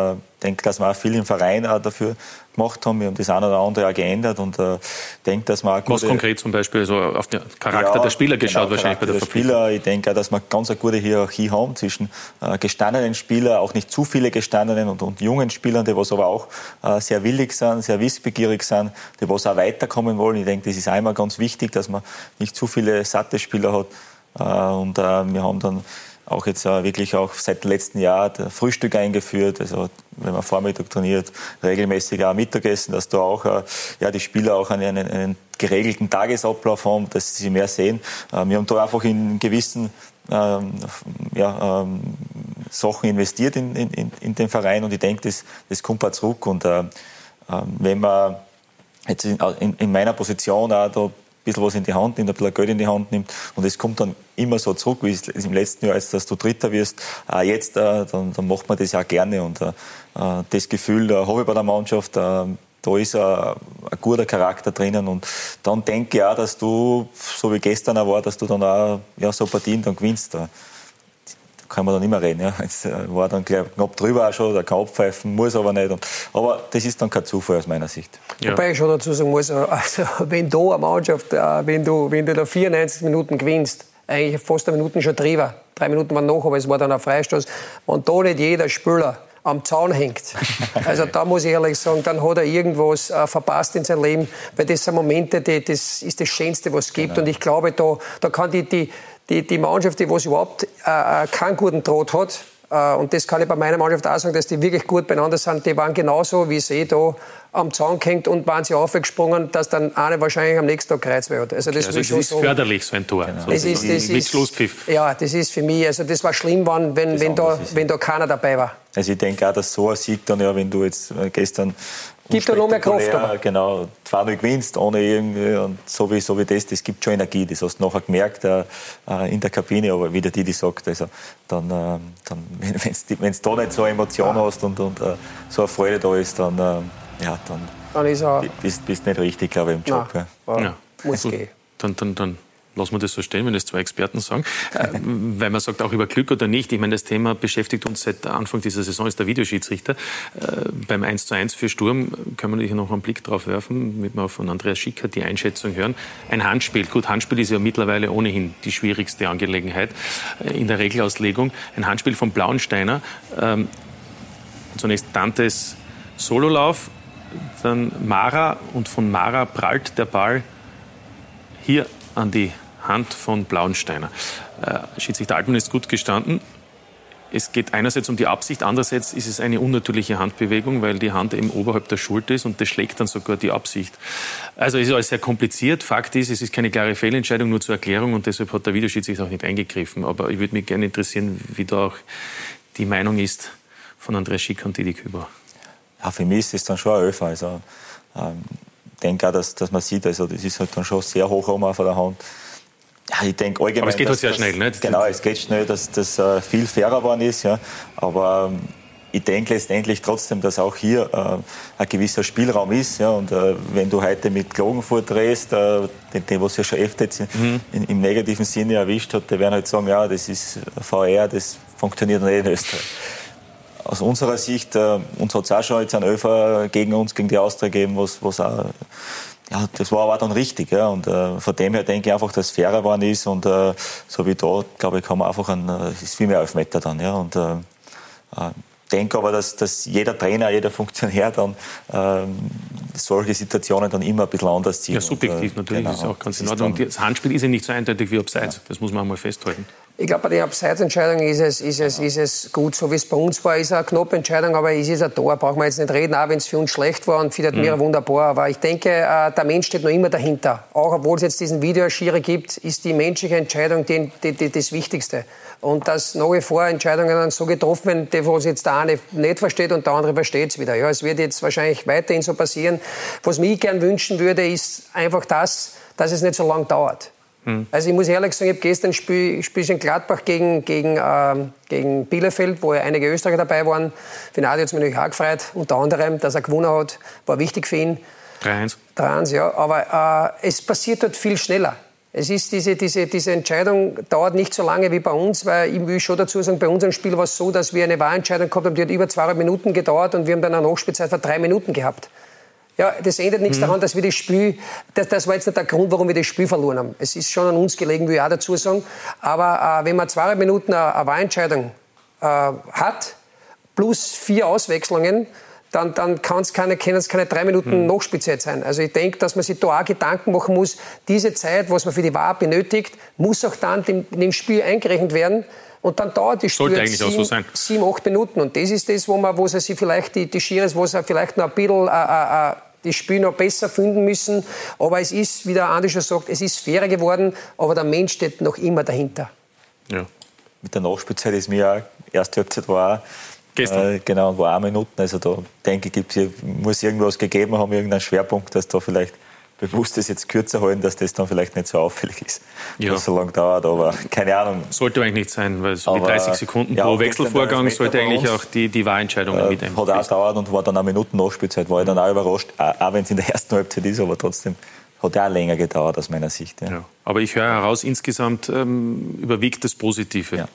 Speaker 6: Ich denke, dass wir auch viel im Verein auch dafür gemacht haben. Wir haben das eine oder andere auch geändert und äh, denke, dass wir auch
Speaker 8: Was
Speaker 6: gute-
Speaker 8: konkret zum Beispiel, also auf den Charakter der Spieler geschaut,
Speaker 6: genau,
Speaker 8: wahrscheinlich bei
Speaker 6: Charakter
Speaker 8: der
Speaker 6: der
Speaker 8: Verpflichtung.
Speaker 6: Spieler. Ich denke auch, dass wir ganz eine gute Hierarchie haben zwischen äh, gestandenen Spielern, auch nicht zu viele gestandenen und, und jungen Spielern, die was aber auch äh, sehr willig sind, sehr wissbegierig sind, die was auch weiterkommen wollen. Ich denke, das ist einmal ganz wichtig, dass man nicht zu viele satte Spieler hat. Äh, und äh, wir haben dann auch jetzt äh, wirklich auch seit dem letzten Jahr Frühstück eingeführt. Also wenn man Vormittag trainiert, regelmäßig auch Mittagessen, dass da auch äh, ja, die Spieler auch einen, einen, geregelten Tagesablauf haben, dass sie mehr sehen. Äh, wir haben da einfach in gewissen ähm, ja, ähm, Sachen investiert in, in, in- den Verein und ich denke, das, das kommt auch zurück. Und äh, ähm, wenn man jetzt in, in, in meiner Position auch da bisschen was in die Hand nimmt, ein bisschen Geld in die Hand nimmt. Und es kommt dann immer so zurück, wie es im letzten Jahr, als dass du Dritter wirst, auch jetzt, äh, dann, dann macht man das ja gerne. Und äh, äh, das Gefühl da habe ich bei der Mannschaft, äh, da ist ein, ein guter Charakter drinnen. Und dann denke ich auch, dass du, so wie gestern auch war, dass du dann auch ja, so Partien dann gewinnst. Kann man dann immer reden. Ja. Jetzt äh, war dann gleich knapp drüber auch schon, der kann abpfeifen, muss aber nicht. Und, aber das ist dann kein Zufall aus meiner Sicht.
Speaker 9: Wobei ich schon dazu sagen muss, also, wenn da eine Mannschaft, äh, wenn du, wenn du da 94 Minuten gewinnst, eigentlich fast eine Minute schon drüber, drei Minuten waren noch, aber es war dann ein Freistoß, und da nicht jeder Spieler am Zaun hängt. Also da muss ich ehrlich sagen, dann hat er irgendwas äh, verpasst in seinem Leben, weil das sind Momente, die, das ist das Schönste, was es gibt. Und ich glaube, da, da kann die, die, die, die Mannschaft, die was überhaupt äh, äh, keinen guten Draht hat, äh, und das kann ich bei meiner Mannschaft auch sagen, dass die wirklich gut beieinander sind. Die waren genauso wie sie da am Zaun gehängt und waren sie aufgesprungen, dass dann eine wahrscheinlich am nächsten Tag gekreuzt wird. Also das
Speaker 8: Also
Speaker 9: ich schon
Speaker 8: ist
Speaker 9: sagen.
Speaker 8: förderlich, so ein Tor.
Speaker 9: Das ist, das
Speaker 8: mit
Speaker 9: ist,
Speaker 8: Schlusspfiff.
Speaker 9: Ja, das ist für mich, also das war schlimm, wenn, wenn, wenn, da, wenn da keiner dabei war.
Speaker 6: Also ich denke auch, dass so ein Sieg dann, ja, wenn du jetzt äh, gestern
Speaker 9: Gibt ja noch mehr Kraft, aber.
Speaker 6: Genau, 2-0 gewinnst, ohne irgendwie, und so wie, so wie das, das gibt schon Energie. Das hast du nachher gemerkt äh, äh, in der Kabine, aber wie der Didi sagt, also dann, äh, dann wenn du da nicht so eine Emotion hast und, und äh, so eine Freude da ist, dann, äh, ja, dann
Speaker 9: Dann ist er,
Speaker 6: bist du nicht richtig, glaube ich, im Job.
Speaker 9: Nein.
Speaker 6: Ja.
Speaker 8: Ja.
Speaker 9: muss gehen.
Speaker 8: Dann, dann, dann lassen wir das so stehen, wenn das zwei Experten sagen. äh, weil man sagt, auch über Glück oder nicht. Ich meine, das Thema beschäftigt uns seit Anfang dieser Saison, ist der Videoschiedsrichter. Äh, beim 1 zu 1 für Sturm können wir natürlich noch einen Blick drauf werfen, damit wir von Andreas Schicker die Einschätzung hören. Ein Handspiel. Gut, Handspiel ist ja mittlerweile ohnehin die schwierigste Angelegenheit äh, in der Regelauslegung. Ein Handspiel von Blauensteiner. Ähm, zunächst Dantes Sololauf, dann Mara und von Mara prallt der Ball hier an die Hand von Blauensteiner. Äh, Schiedsrichter Altmann ist gut gestanden. Es geht einerseits um die Absicht, andererseits ist es eine unnatürliche Handbewegung, weil die Hand eben oberhalb der Schulter ist und das schlägt dann sogar die Absicht. Also es ist alles sehr kompliziert. Fakt ist, es ist keine klare Fehlentscheidung, nur zur Erklärung und deshalb hat der Videoschiedsrichter auch nicht eingegriffen. Aber ich würde mich gerne interessieren, wie da auch die Meinung ist von Andreas Schick und Didi Küber.
Speaker 6: Ja, für mich ist das dann schon ein Öfer. Also, ähm, ich denke auch, dass, dass man sieht, also das ist halt dann schon sehr hoch oben von der Hand. Ja, ich denke allgemein.
Speaker 8: Aber es geht halt sehr
Speaker 6: dass-
Speaker 8: schnell, ne? Das-
Speaker 6: Genau, es geht schnell, dass das äh, viel fairer geworden ist. Ja. Aber ähm, ich denke letztendlich trotzdem, dass auch hier äh, ein gewisser Spielraum ist. Ja. Und äh, wenn du heute mit Klagenfurt drehst, äh, den, den was ja schon öfter in, im negativen Sinne erwischt hat, die werden halt sagen, ja, das ist VR, das funktioniert nicht in Österreich. Aus unserer Sicht, äh, uns hat es auch schon jetzt einen Öfer gegen uns, gegen die Austria gegeben, was, was auch ja, das war aber dann richtig. Ja. Und äh, von dem her denke ich einfach, dass es fairer geworden ist. Und äh, so wie da, glaube ich, kann man einfach ein, äh, es ist viel mehr Elfmeter dann. Ja. Und äh, äh, denke aber, dass, dass jeder Trainer, jeder Funktionär dann ähm, solche Situationen dann immer ein bisschen anders sieht.
Speaker 8: Ja, subjektiv
Speaker 6: Und, äh,
Speaker 8: natürlich,
Speaker 6: genau,
Speaker 8: ist auch ganz in Ordnung. das Handspiel ist ja nicht so eindeutig wie Abseits. Das muss man einmal festhalten.
Speaker 9: Ich glaube, bei den Abseitsentscheidungen ist es, ist, es, ist es gut, so wie es bei uns war. Ist eine knappe Entscheidung, aber es ist ein Tor. Brauchen wir jetzt nicht reden, auch wenn es für uns schlecht war und für den mhm. wunderbar. Aber ich denke, äh, der Mensch steht noch immer dahinter. Auch obwohl es jetzt diesen Videoschiri gibt, ist die menschliche Entscheidung die, die, die, das Wichtigste. Und dass nach wie vor Entscheidungen dann so getroffen werden, die, was jetzt der eine nicht versteht und der andere versteht es wieder. Ja, es wird jetzt wahrscheinlich weiterhin so passieren. Was mich gern wünschen würde, ist einfach das, dass es nicht so lange dauert. Hm. Also ich muss ehrlich sagen, ich habe gestern Spiel, Spiel in Gladbach gegen, gegen, äh, gegen Bielefeld, wo ja einige Österreicher dabei waren. Finale hat es mich natürlich auch gefreut, unter anderem, dass er gewonnen hat, war wichtig für ihn.
Speaker 8: 3-1.
Speaker 9: 3-1, ja. Aber äh, es passiert dort viel schneller. Es ist diese, diese, diese Entscheidung dauert nicht so lange wie bei uns, weil ich will schon dazu sagen, bei unserem Spiel war es so, dass wir eine Wahlentscheidung gehabt haben, die hat über zwei Minuten gedauert und wir haben dann eine Nachspielzeit von drei Minuten gehabt. Ja, das ändert nichts mhm. daran, dass wir das Spiel, das, das war jetzt nicht der Grund, warum wir das Spiel verloren haben. Es ist schon an uns gelegen, will ich auch dazu sagen. Aber äh, wenn man zwei Minuten eine, eine Wahlentscheidung äh, hat, plus vier Auswechslungen, dann, dann kann es keine, keine drei Minuten hm. Nachspielzeit sein. Also ich denke, dass man sich da auch Gedanken machen muss, diese Zeit, was man für die Wahl benötigt, muss auch dann dem, dem Spiel eingerechnet werden. Und dann dauert die Spiel
Speaker 8: eigentlich sieben, so
Speaker 9: sieben, acht Minuten. Und das ist das, wo man, wo sie vielleicht die, die Schiris, wo sie vielleicht noch ein bisschen äh, äh, äh das Spiel noch besser finden müssen. Aber es ist, wie der Andi schon sagt, es ist fairer geworden, aber der Mensch steht noch immer dahinter.
Speaker 6: Ja. Mit der Nachspielzeit ist mir auch, erste Halbzeit war
Speaker 8: Gestern.
Speaker 6: Äh, genau, war auch Minuten. Also da denke ich, muss irgendwas gegeben haben, irgendeinen Schwerpunkt, dass da vielleicht bewusst das jetzt kürzer halten, dass das dann vielleicht nicht so auffällig ist, ja. dass es so lange dauert. Aber keine Ahnung.
Speaker 8: Sollte eigentlich nicht sein, weil so aber, 30 Sekunden ja, pro Wechselvorgang sollte eigentlich auch die, die Wahlentscheidung äh,
Speaker 6: mit Hat auch gedauert und war dann eine Minute Nachspielzeit. War ich dann auch überrascht, auch wenn es in der ersten Halbzeit ist, aber trotzdem hat er auch länger gedauert aus meiner Sicht. Ja.
Speaker 8: Ja. Aber ich höre heraus, insgesamt ähm, überwiegt das Positive.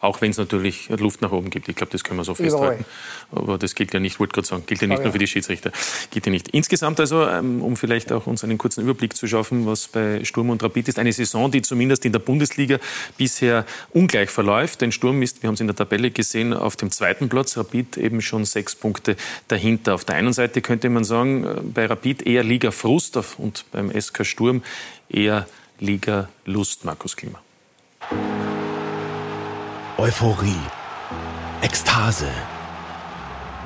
Speaker 8: Ja. Auch wenn es natürlich Luft nach oben gibt. Ich glaube, das können wir so festhalten. Überall. Aber das gilt ja nicht, wollte gerade sagen, gilt ja nicht oh, nur für die Schiedsrichter. Gilt ja nicht. Insgesamt also, ähm, um vielleicht auch uns einen kurzen Überblick zu schaffen, was bei Sturm und Rapid ist, eine Saison, die zumindest in der Bundesliga bisher ungleich verläuft. Denn Sturm ist, wir haben es in der Tabelle gesehen, auf dem zweiten Platz, Rapid eben schon sechs Punkte dahinter. Auf der einen Seite könnte man sagen, äh, bei Rapid eher Liga Frust und beim SK Sturm eher Liga Lust, Markus Klima.
Speaker 13: Euphorie, Ekstase.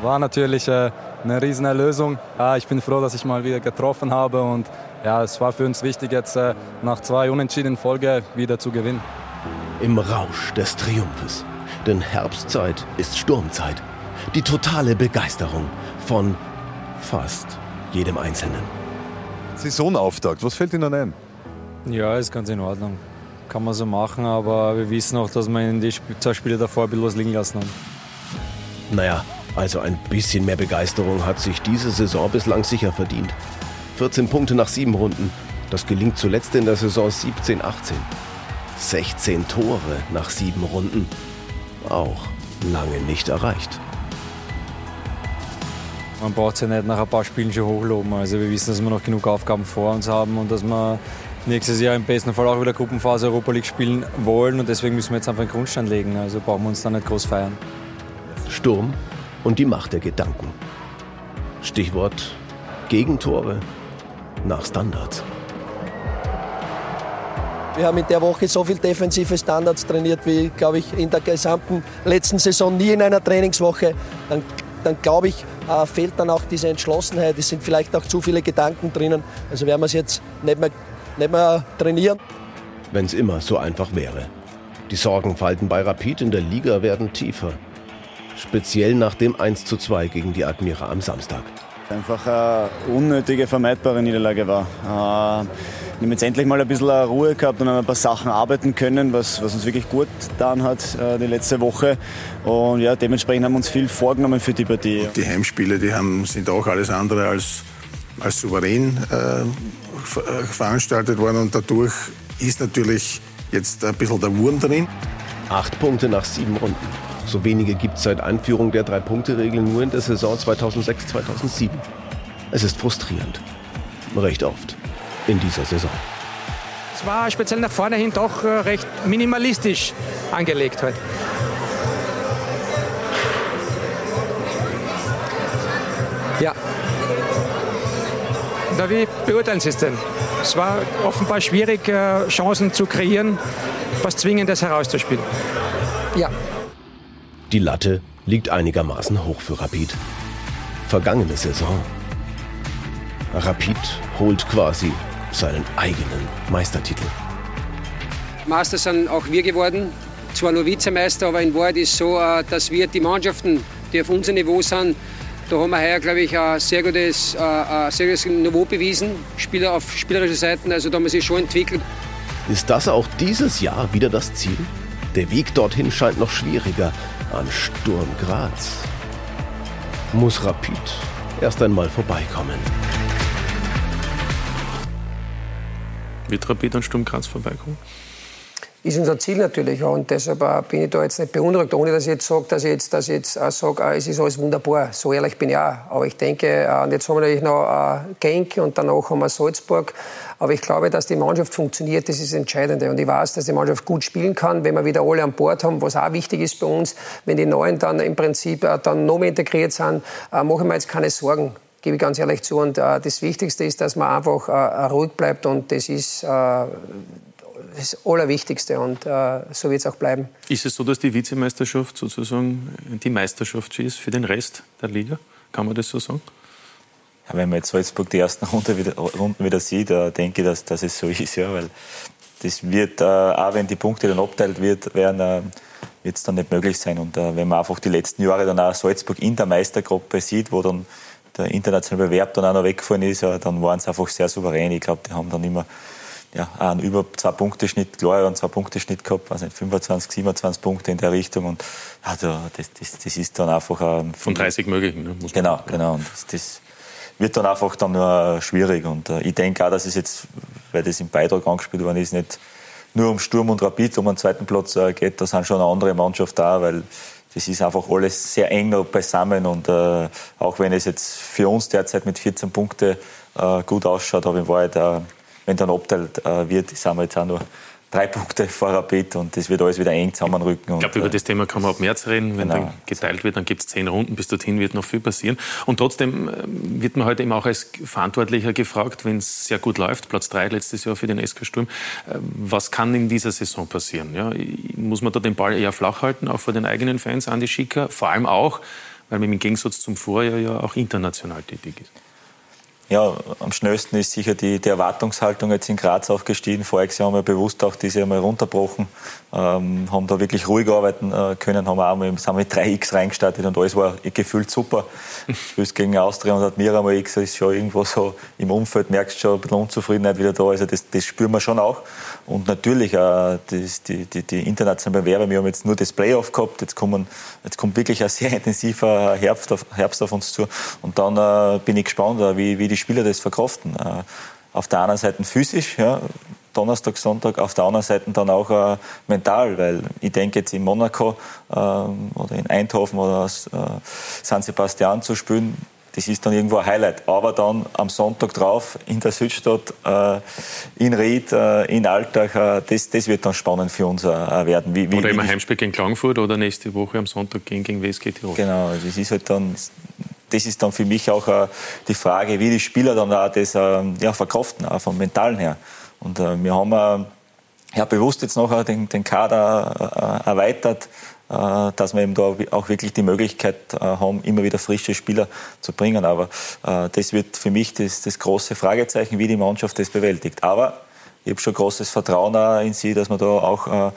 Speaker 14: War natürlich äh, eine riesen Erlösung. Ja, ich bin froh, dass ich mal wieder getroffen habe und ja, es war für uns wichtig, jetzt äh, nach zwei unentschiedenen Folge wieder zu gewinnen.
Speaker 13: Im Rausch des Triumphes. Denn Herbstzeit ist Sturmzeit. Die totale Begeisterung von fast jedem Einzelnen.
Speaker 15: Saisonauftakt, was fällt Ihnen ein?
Speaker 14: Ja, ist ganz in Ordnung kann man so machen, aber wir wissen auch, dass wir in die zwei Spiele davor ein bisschen was liegen lassen haben.
Speaker 13: Naja, also ein bisschen mehr Begeisterung hat sich diese Saison bislang sicher verdient. 14 Punkte nach sieben Runden. Das gelingt zuletzt in der Saison 17-18. 16 Tore nach sieben Runden. Auch lange nicht erreicht.
Speaker 14: Man braucht es ja nicht nach ein paar Spielen schon hochloben. Also wir wissen, dass wir noch genug Aufgaben vor uns haben und dass wir nächstes Jahr im besten Fall auch wieder Gruppenphase Europa League spielen wollen und deswegen müssen wir jetzt einfach einen Grundstein legen. Also brauchen wir uns da nicht groß feiern.
Speaker 13: Sturm und die Macht der Gedanken. Stichwort Gegentore nach Standards.
Speaker 16: Wir haben in der Woche so viel defensive Standards trainiert wie, glaube ich, in der gesamten letzten Saison nie in einer Trainingswoche. Dann, dann glaube ich, äh, fehlt dann auch diese Entschlossenheit. Es sind vielleicht auch zu viele Gedanken drinnen. Also werden wir es jetzt nicht mehr nicht mehr trainieren.
Speaker 13: Wenn es immer so einfach wäre. Die Sorgenfalten bei Rapid in der Liga werden tiefer. Speziell nach dem 1:2 gegen die Admira am Samstag.
Speaker 17: Einfach eine unnötige, vermeidbare Niederlage war. Äh, wir haben jetzt endlich mal ein bisschen Ruhe gehabt und an ein paar Sachen arbeiten können, was, was uns wirklich gut getan hat äh, die letzte Woche. Und ja, dementsprechend haben wir uns viel vorgenommen für die Partie.
Speaker 18: Die Heimspiele, die haben, sind auch alles andere als, als souverän äh, veranstaltet worden und dadurch ist natürlich jetzt ein bisschen der Wurm drin.
Speaker 13: Acht Punkte nach sieben Runden. So wenige gibt es seit Einführung der Drei-Punkte-Regel nur in der Saison 2006-2007. Es ist frustrierend. Recht oft in dieser Saison.
Speaker 10: Es war speziell nach vorne hin doch äh, recht minimalistisch angelegt heute. Ja, na, wie beurteilen Sie es denn? Es war offenbar schwierig, äh, Chancen zu kreieren, was Zwingendes herauszuspielen.
Speaker 9: Ja.
Speaker 13: Die Latte liegt einigermaßen hoch für Rapid. Vergangene Saison. Rapid holt quasi seinen eigenen Meistertitel.
Speaker 9: Meister sind auch wir geworden. Zwar nur Vizemeister, aber in Wahrheit ist es so, äh, dass wir die Mannschaften, die auf unserem Niveau sind, da haben wir heuer, glaube ich, ein sehr gutes, äh, ein sehr gutes Niveau bewiesen. Spieler auf spielerischer Seite, also da haben wir sich schon entwickelt.
Speaker 13: Ist das auch dieses Jahr wieder das Ziel? Der Weg dorthin scheint noch schwieriger an Sturm Graz. Muss Rapid erst einmal vorbeikommen.
Speaker 8: Wird Rapid an Sturm Graz vorbeikommen?
Speaker 9: Ist unser Ziel natürlich. Und deshalb äh, bin ich da jetzt nicht beunruhigt, ohne dass ich jetzt sage, dass ich jetzt, dass ich jetzt äh, sage, äh, es ist alles wunderbar. So ehrlich bin ich auch. Aber ich denke, und jetzt haben wir natürlich noch Genk und danach haben wir Salzburg. Aber ich glaube, dass die Mannschaft funktioniert, das ist das Entscheidende. Und ich weiß, dass die Mannschaft gut spielen kann, wenn wir wieder alle an Bord haben, was auch wichtig ist bei uns. Wenn die Neuen dann im Prinzip dann noch mehr integriert sind, machen wir jetzt keine Sorgen gebe ich ganz ehrlich zu. Und äh, das Wichtigste ist, dass man einfach äh, ruhig bleibt und das ist äh, das Allerwichtigste und äh, so wird es auch bleiben.
Speaker 8: Ist es so, dass die Vizemeisterschaft sozusagen die Meisterschaft ist für den Rest der Liga? Kann man das so sagen?
Speaker 6: Ja, wenn man jetzt Salzburg die ersten Runde wieder, Runden wieder sieht, äh, denke ich, dass, dass es so ist, ja, weil das wird, äh, auch wenn die Punkte dann abteilt wird, werden äh, wird es dann nicht möglich sein. Und äh, wenn man einfach die letzten Jahre dann auch Salzburg in der Meistergruppe sieht, wo dann der internationale Bewerb dann auch noch weggefallen ist, dann waren sie einfach sehr souverän. Ich glaube, die haben dann immer ja, einen über zwei Punkte Schnitt, klar, einen zwei Punkte Schnitt gehabt, also 25, 27 Punkte in der Richtung und ja, das, das, das ist dann einfach ein,
Speaker 8: von 30 möglichen, ne,
Speaker 6: Genau, genau und das, das, wird dann einfach dann nur schwierig und äh, ich denke auch, dass es jetzt, weil das im Beitrag angespielt worden ist, nicht nur um Sturm und Rapid um einen zweiten Platz äh, geht, da sind schon eine andere Mannschaft da, weil das ist einfach alles sehr eng noch beisammen und äh, auch wenn es jetzt für uns derzeit mit 14 Punkten äh, gut ausschaut, aber in Wahrheit äh, wenn dann abteilt äh, wird, sind wir jetzt auch nur drei Punkte vor Rapid und das wird alles wieder eng zusammenrücken.
Speaker 8: Ich glaube, über äh, das Thema kann man ab März reden. Wenn genau. dann geteilt wird, dann gibt es zehn Runden. Bis dorthin wird noch viel passieren. Und trotzdem ähm, wird man heute eben auch als Verantwortlicher gefragt, wenn es sehr gut läuft, Platz drei letztes Jahr für den SK Sturm, ähm, was kann in dieser Saison passieren? Ja, muss man da den Ball eher flach halten, auch vor den eigenen Fans, Andi Schicker? Vor allem auch, weil man im Gegensatz zum Vorjahr ja auch international tätig ist
Speaker 6: ja, am schnellsten ist sicher die, die Erwartungshaltung jetzt in Graz auch gestiegen. Jahr haben wir bewusst auch diese einmal runterbrochen, ähm, haben da wirklich ruhig arbeiten äh, können, haben auch mal, mit 3x reingestartet und alles war gefühlt super. Spielst gegen Austria und Admira mal X, ist schon irgendwo so im Umfeld, merkst schon ein bisschen Unzufriedenheit wieder da. Also das, das spüren wir schon auch. Und natürlich äh, das, die, die, die internationalen Bewerber, wir haben jetzt nur das Playoff gehabt, jetzt, kommen, jetzt kommt wirklich ein sehr intensiver Herbst auf, Herbst auf uns zu. Und dann äh, bin ich gespannt, äh, wie, wie die Spieler das verkraften. Äh, auf der einen Seite physisch, ja, Donnerstag, Sonntag, auf der anderen Seite dann auch äh, mental, weil ich denke jetzt in Monaco äh, oder in Eindhoven oder äh, San Sebastian zu spielen, das ist dann irgendwo ein Highlight. Aber dann am Sonntag drauf in der Südstadt, äh, in Ried, äh, in Alltag, äh, das, das wird dann spannend für uns äh, werden.
Speaker 8: Wie, wie, oder immer Heimspiel gegen Klagenfurt oder nächste Woche am Sonntag gegen, gegen WSG Tirol.
Speaker 6: Genau, das ist halt dann das ist dann für mich auch äh, die Frage, wie die Spieler dann auch das äh, ja, verkraften, auch vom Mentalen her. Und äh, wir haben äh, ja, bewusst jetzt noch den, den Kader äh, erweitert, dass wir eben da auch wirklich die Möglichkeit äh, haben, immer wieder frische Spieler zu bringen. Aber äh, das wird für mich das, das große Fragezeichen, wie die Mannschaft das bewältigt. Aber ich habe schon großes Vertrauen in sie, dass wir da auch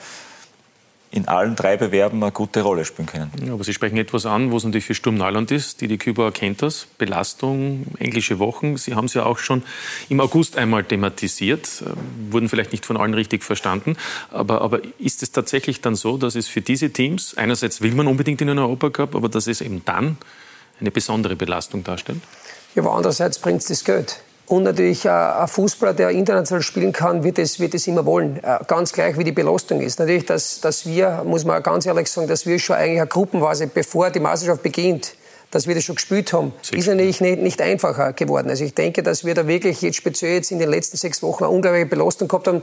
Speaker 6: in allen drei Bewerben eine gute Rolle spielen können.
Speaker 8: Ja, aber Sie sprechen etwas an, wo es natürlich für Sturm Neuland ist. Die, die Kübauer kennt das. Belastung, englische Wochen. Sie haben es ja auch schon im August einmal thematisiert, äh, wurden vielleicht nicht von allen richtig verstanden. Aber, aber ist es tatsächlich dann so, dass es für diese Teams, einerseits will man unbedingt in einen Europacup, aber dass es eben dann eine besondere Belastung darstellt?
Speaker 9: Ja, aber andererseits bringt es das Geld. Und natürlich äh, ein Fußballer, der international spielen kann, wird es, wird es immer wollen. Äh, ganz gleich, wie die Belastung ist. Natürlich, dass, dass wir, muss man ganz ehrlich sagen, dass wir schon eigentlich eine Gruppenphase, bevor die Meisterschaft beginnt, dass wir das schon gespielt haben, ist natürlich nicht, nicht einfacher geworden. Also ich denke, dass wir da wirklich jetzt speziell jetzt in den letzten sechs Wochen eine unglaubliche Belastung gehabt haben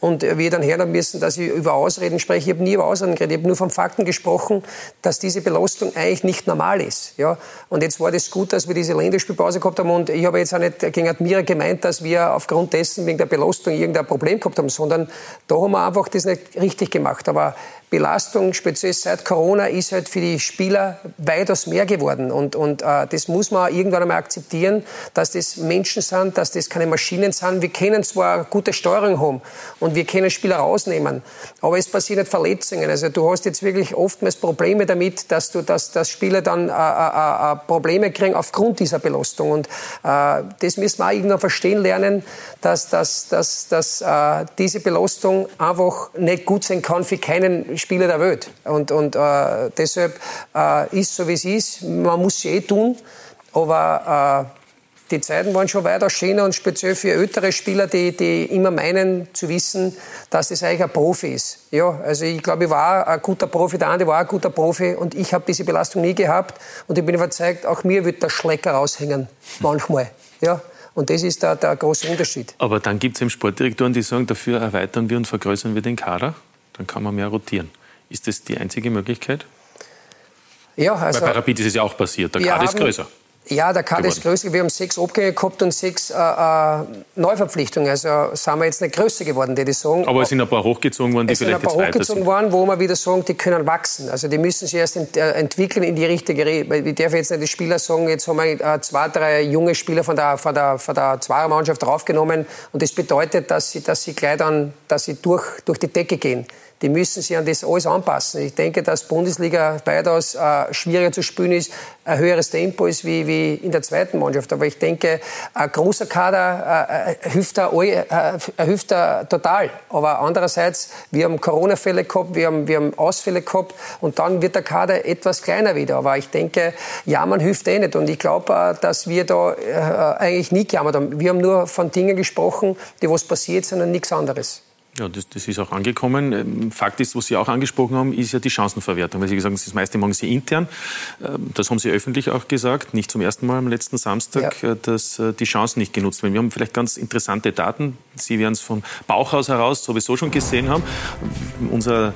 Speaker 9: und wir dann hören müssen, dass ich über Ausreden spreche. Ich habe nie über Ausreden geredet, ich habe nur von Fakten gesprochen, dass diese Belastung eigentlich nicht normal ist. Ja? Und jetzt war das gut, dass wir diese Länderspielpause gehabt haben und ich habe jetzt auch nicht gegen Admira gemeint, dass wir aufgrund dessen wegen der Belastung irgendein Problem gehabt haben, sondern da haben wir einfach das nicht richtig gemacht. Aber Belastung, speziell seit Corona, ist halt für die Spieler weitaus mehr geworden. Und, und äh, das muss man irgendwann einmal akzeptieren, dass das Menschen sind, dass das keine Maschinen sind. Wir können zwar gute Steuerung haben und wir können Spieler rausnehmen, aber es passieren nicht Verletzungen. Also du hast jetzt wirklich oftmals Probleme damit, dass, du, dass, dass Spieler dann äh, äh, äh Probleme kriegen aufgrund dieser Belastung. Und äh, das müssen wir auch irgendwann verstehen lernen, dass, dass, dass, dass äh, diese Belastung einfach nicht gut sein kann für keinen Spieler der Welt. Und, und äh, deshalb äh, ist so, wie es ist. Man muss sie eh tun. Aber äh, die Zeiten waren schon weiter schöner und speziell für ältere Spieler, die, die immer meinen zu wissen, dass das eigentlich ein Profi ist. Ja, also ich glaube, ich war ein guter Profi, der andere war ein guter Profi und ich habe diese Belastung nie gehabt und ich bin überzeugt, auch mir wird der Schlecker raushängen, manchmal. Ja, und das ist der, der große Unterschied.
Speaker 8: Aber dann gibt es eben Sportdirektoren, die sagen, dafür erweitern wir und vergrößern wir den Kader dann kann man mehr rotieren. Ist das die einzige Möglichkeit?
Speaker 9: Ja, also.
Speaker 8: Weil bei Rapid ist es ja auch passiert, der Kader ist größer.
Speaker 9: Ja, der Kader ist größer. Wir haben sechs Abgänge gehabt und sechs äh, äh, Neuverpflichtungen. Also sind wir jetzt nicht größer geworden, die das sagen.
Speaker 8: Aber es sind ein paar hochgezogen worden, die es vielleicht
Speaker 9: sind ein paar hochgezogen worden, wo wir wieder sagen, die können wachsen. Also die müssen sich erst ent äh, entwickeln in die richtige Richtung. Ich darf jetzt nicht die Spieler sagen, jetzt haben wir äh, zwei, drei junge Spieler von der, von der, von der Zweiermannschaft draufgenommen. Und das bedeutet, dass sie, dass sie gleich dann, dass sie durch, durch die Decke gehen die müssen sich an das alles anpassen. Ich denke, dass Bundesliga weitaus äh, schwieriger zu spielen ist, ein höheres Tempo ist wie, wie in der zweiten Mannschaft. Aber ich denke, ein großer Kader äh, äh hilft, da, äh, hilft da total. Aber andererseits, wir haben Corona-Fälle gehabt, wir haben, wir haben Ausfälle gehabt und dann wird der Kader etwas kleiner wieder. Aber ich denke, jammern hilft eh nicht. Und ich glaube, äh, dass wir da äh, eigentlich nie gejammert haben. Wir haben nur von Dingen gesprochen, die was passiert sind und nichts anderes.
Speaker 8: Ja, das, das, ist auch angekommen. Ähm, Fakt ist, was Sie auch angesprochen haben, ist ja die Chancenverwertung. Weil Sie gesagt haben, das meiste machen Sie intern. Ähm, das haben Sie öffentlich auch gesagt, nicht zum ersten Mal am letzten Samstag, ja. Äh, dass äh, die Chancen nicht genutzt werden. Wir haben vielleicht ganz interessante Daten. Sie werden es vom Bauchhaus heraus sowieso schon gesehen haben. Unser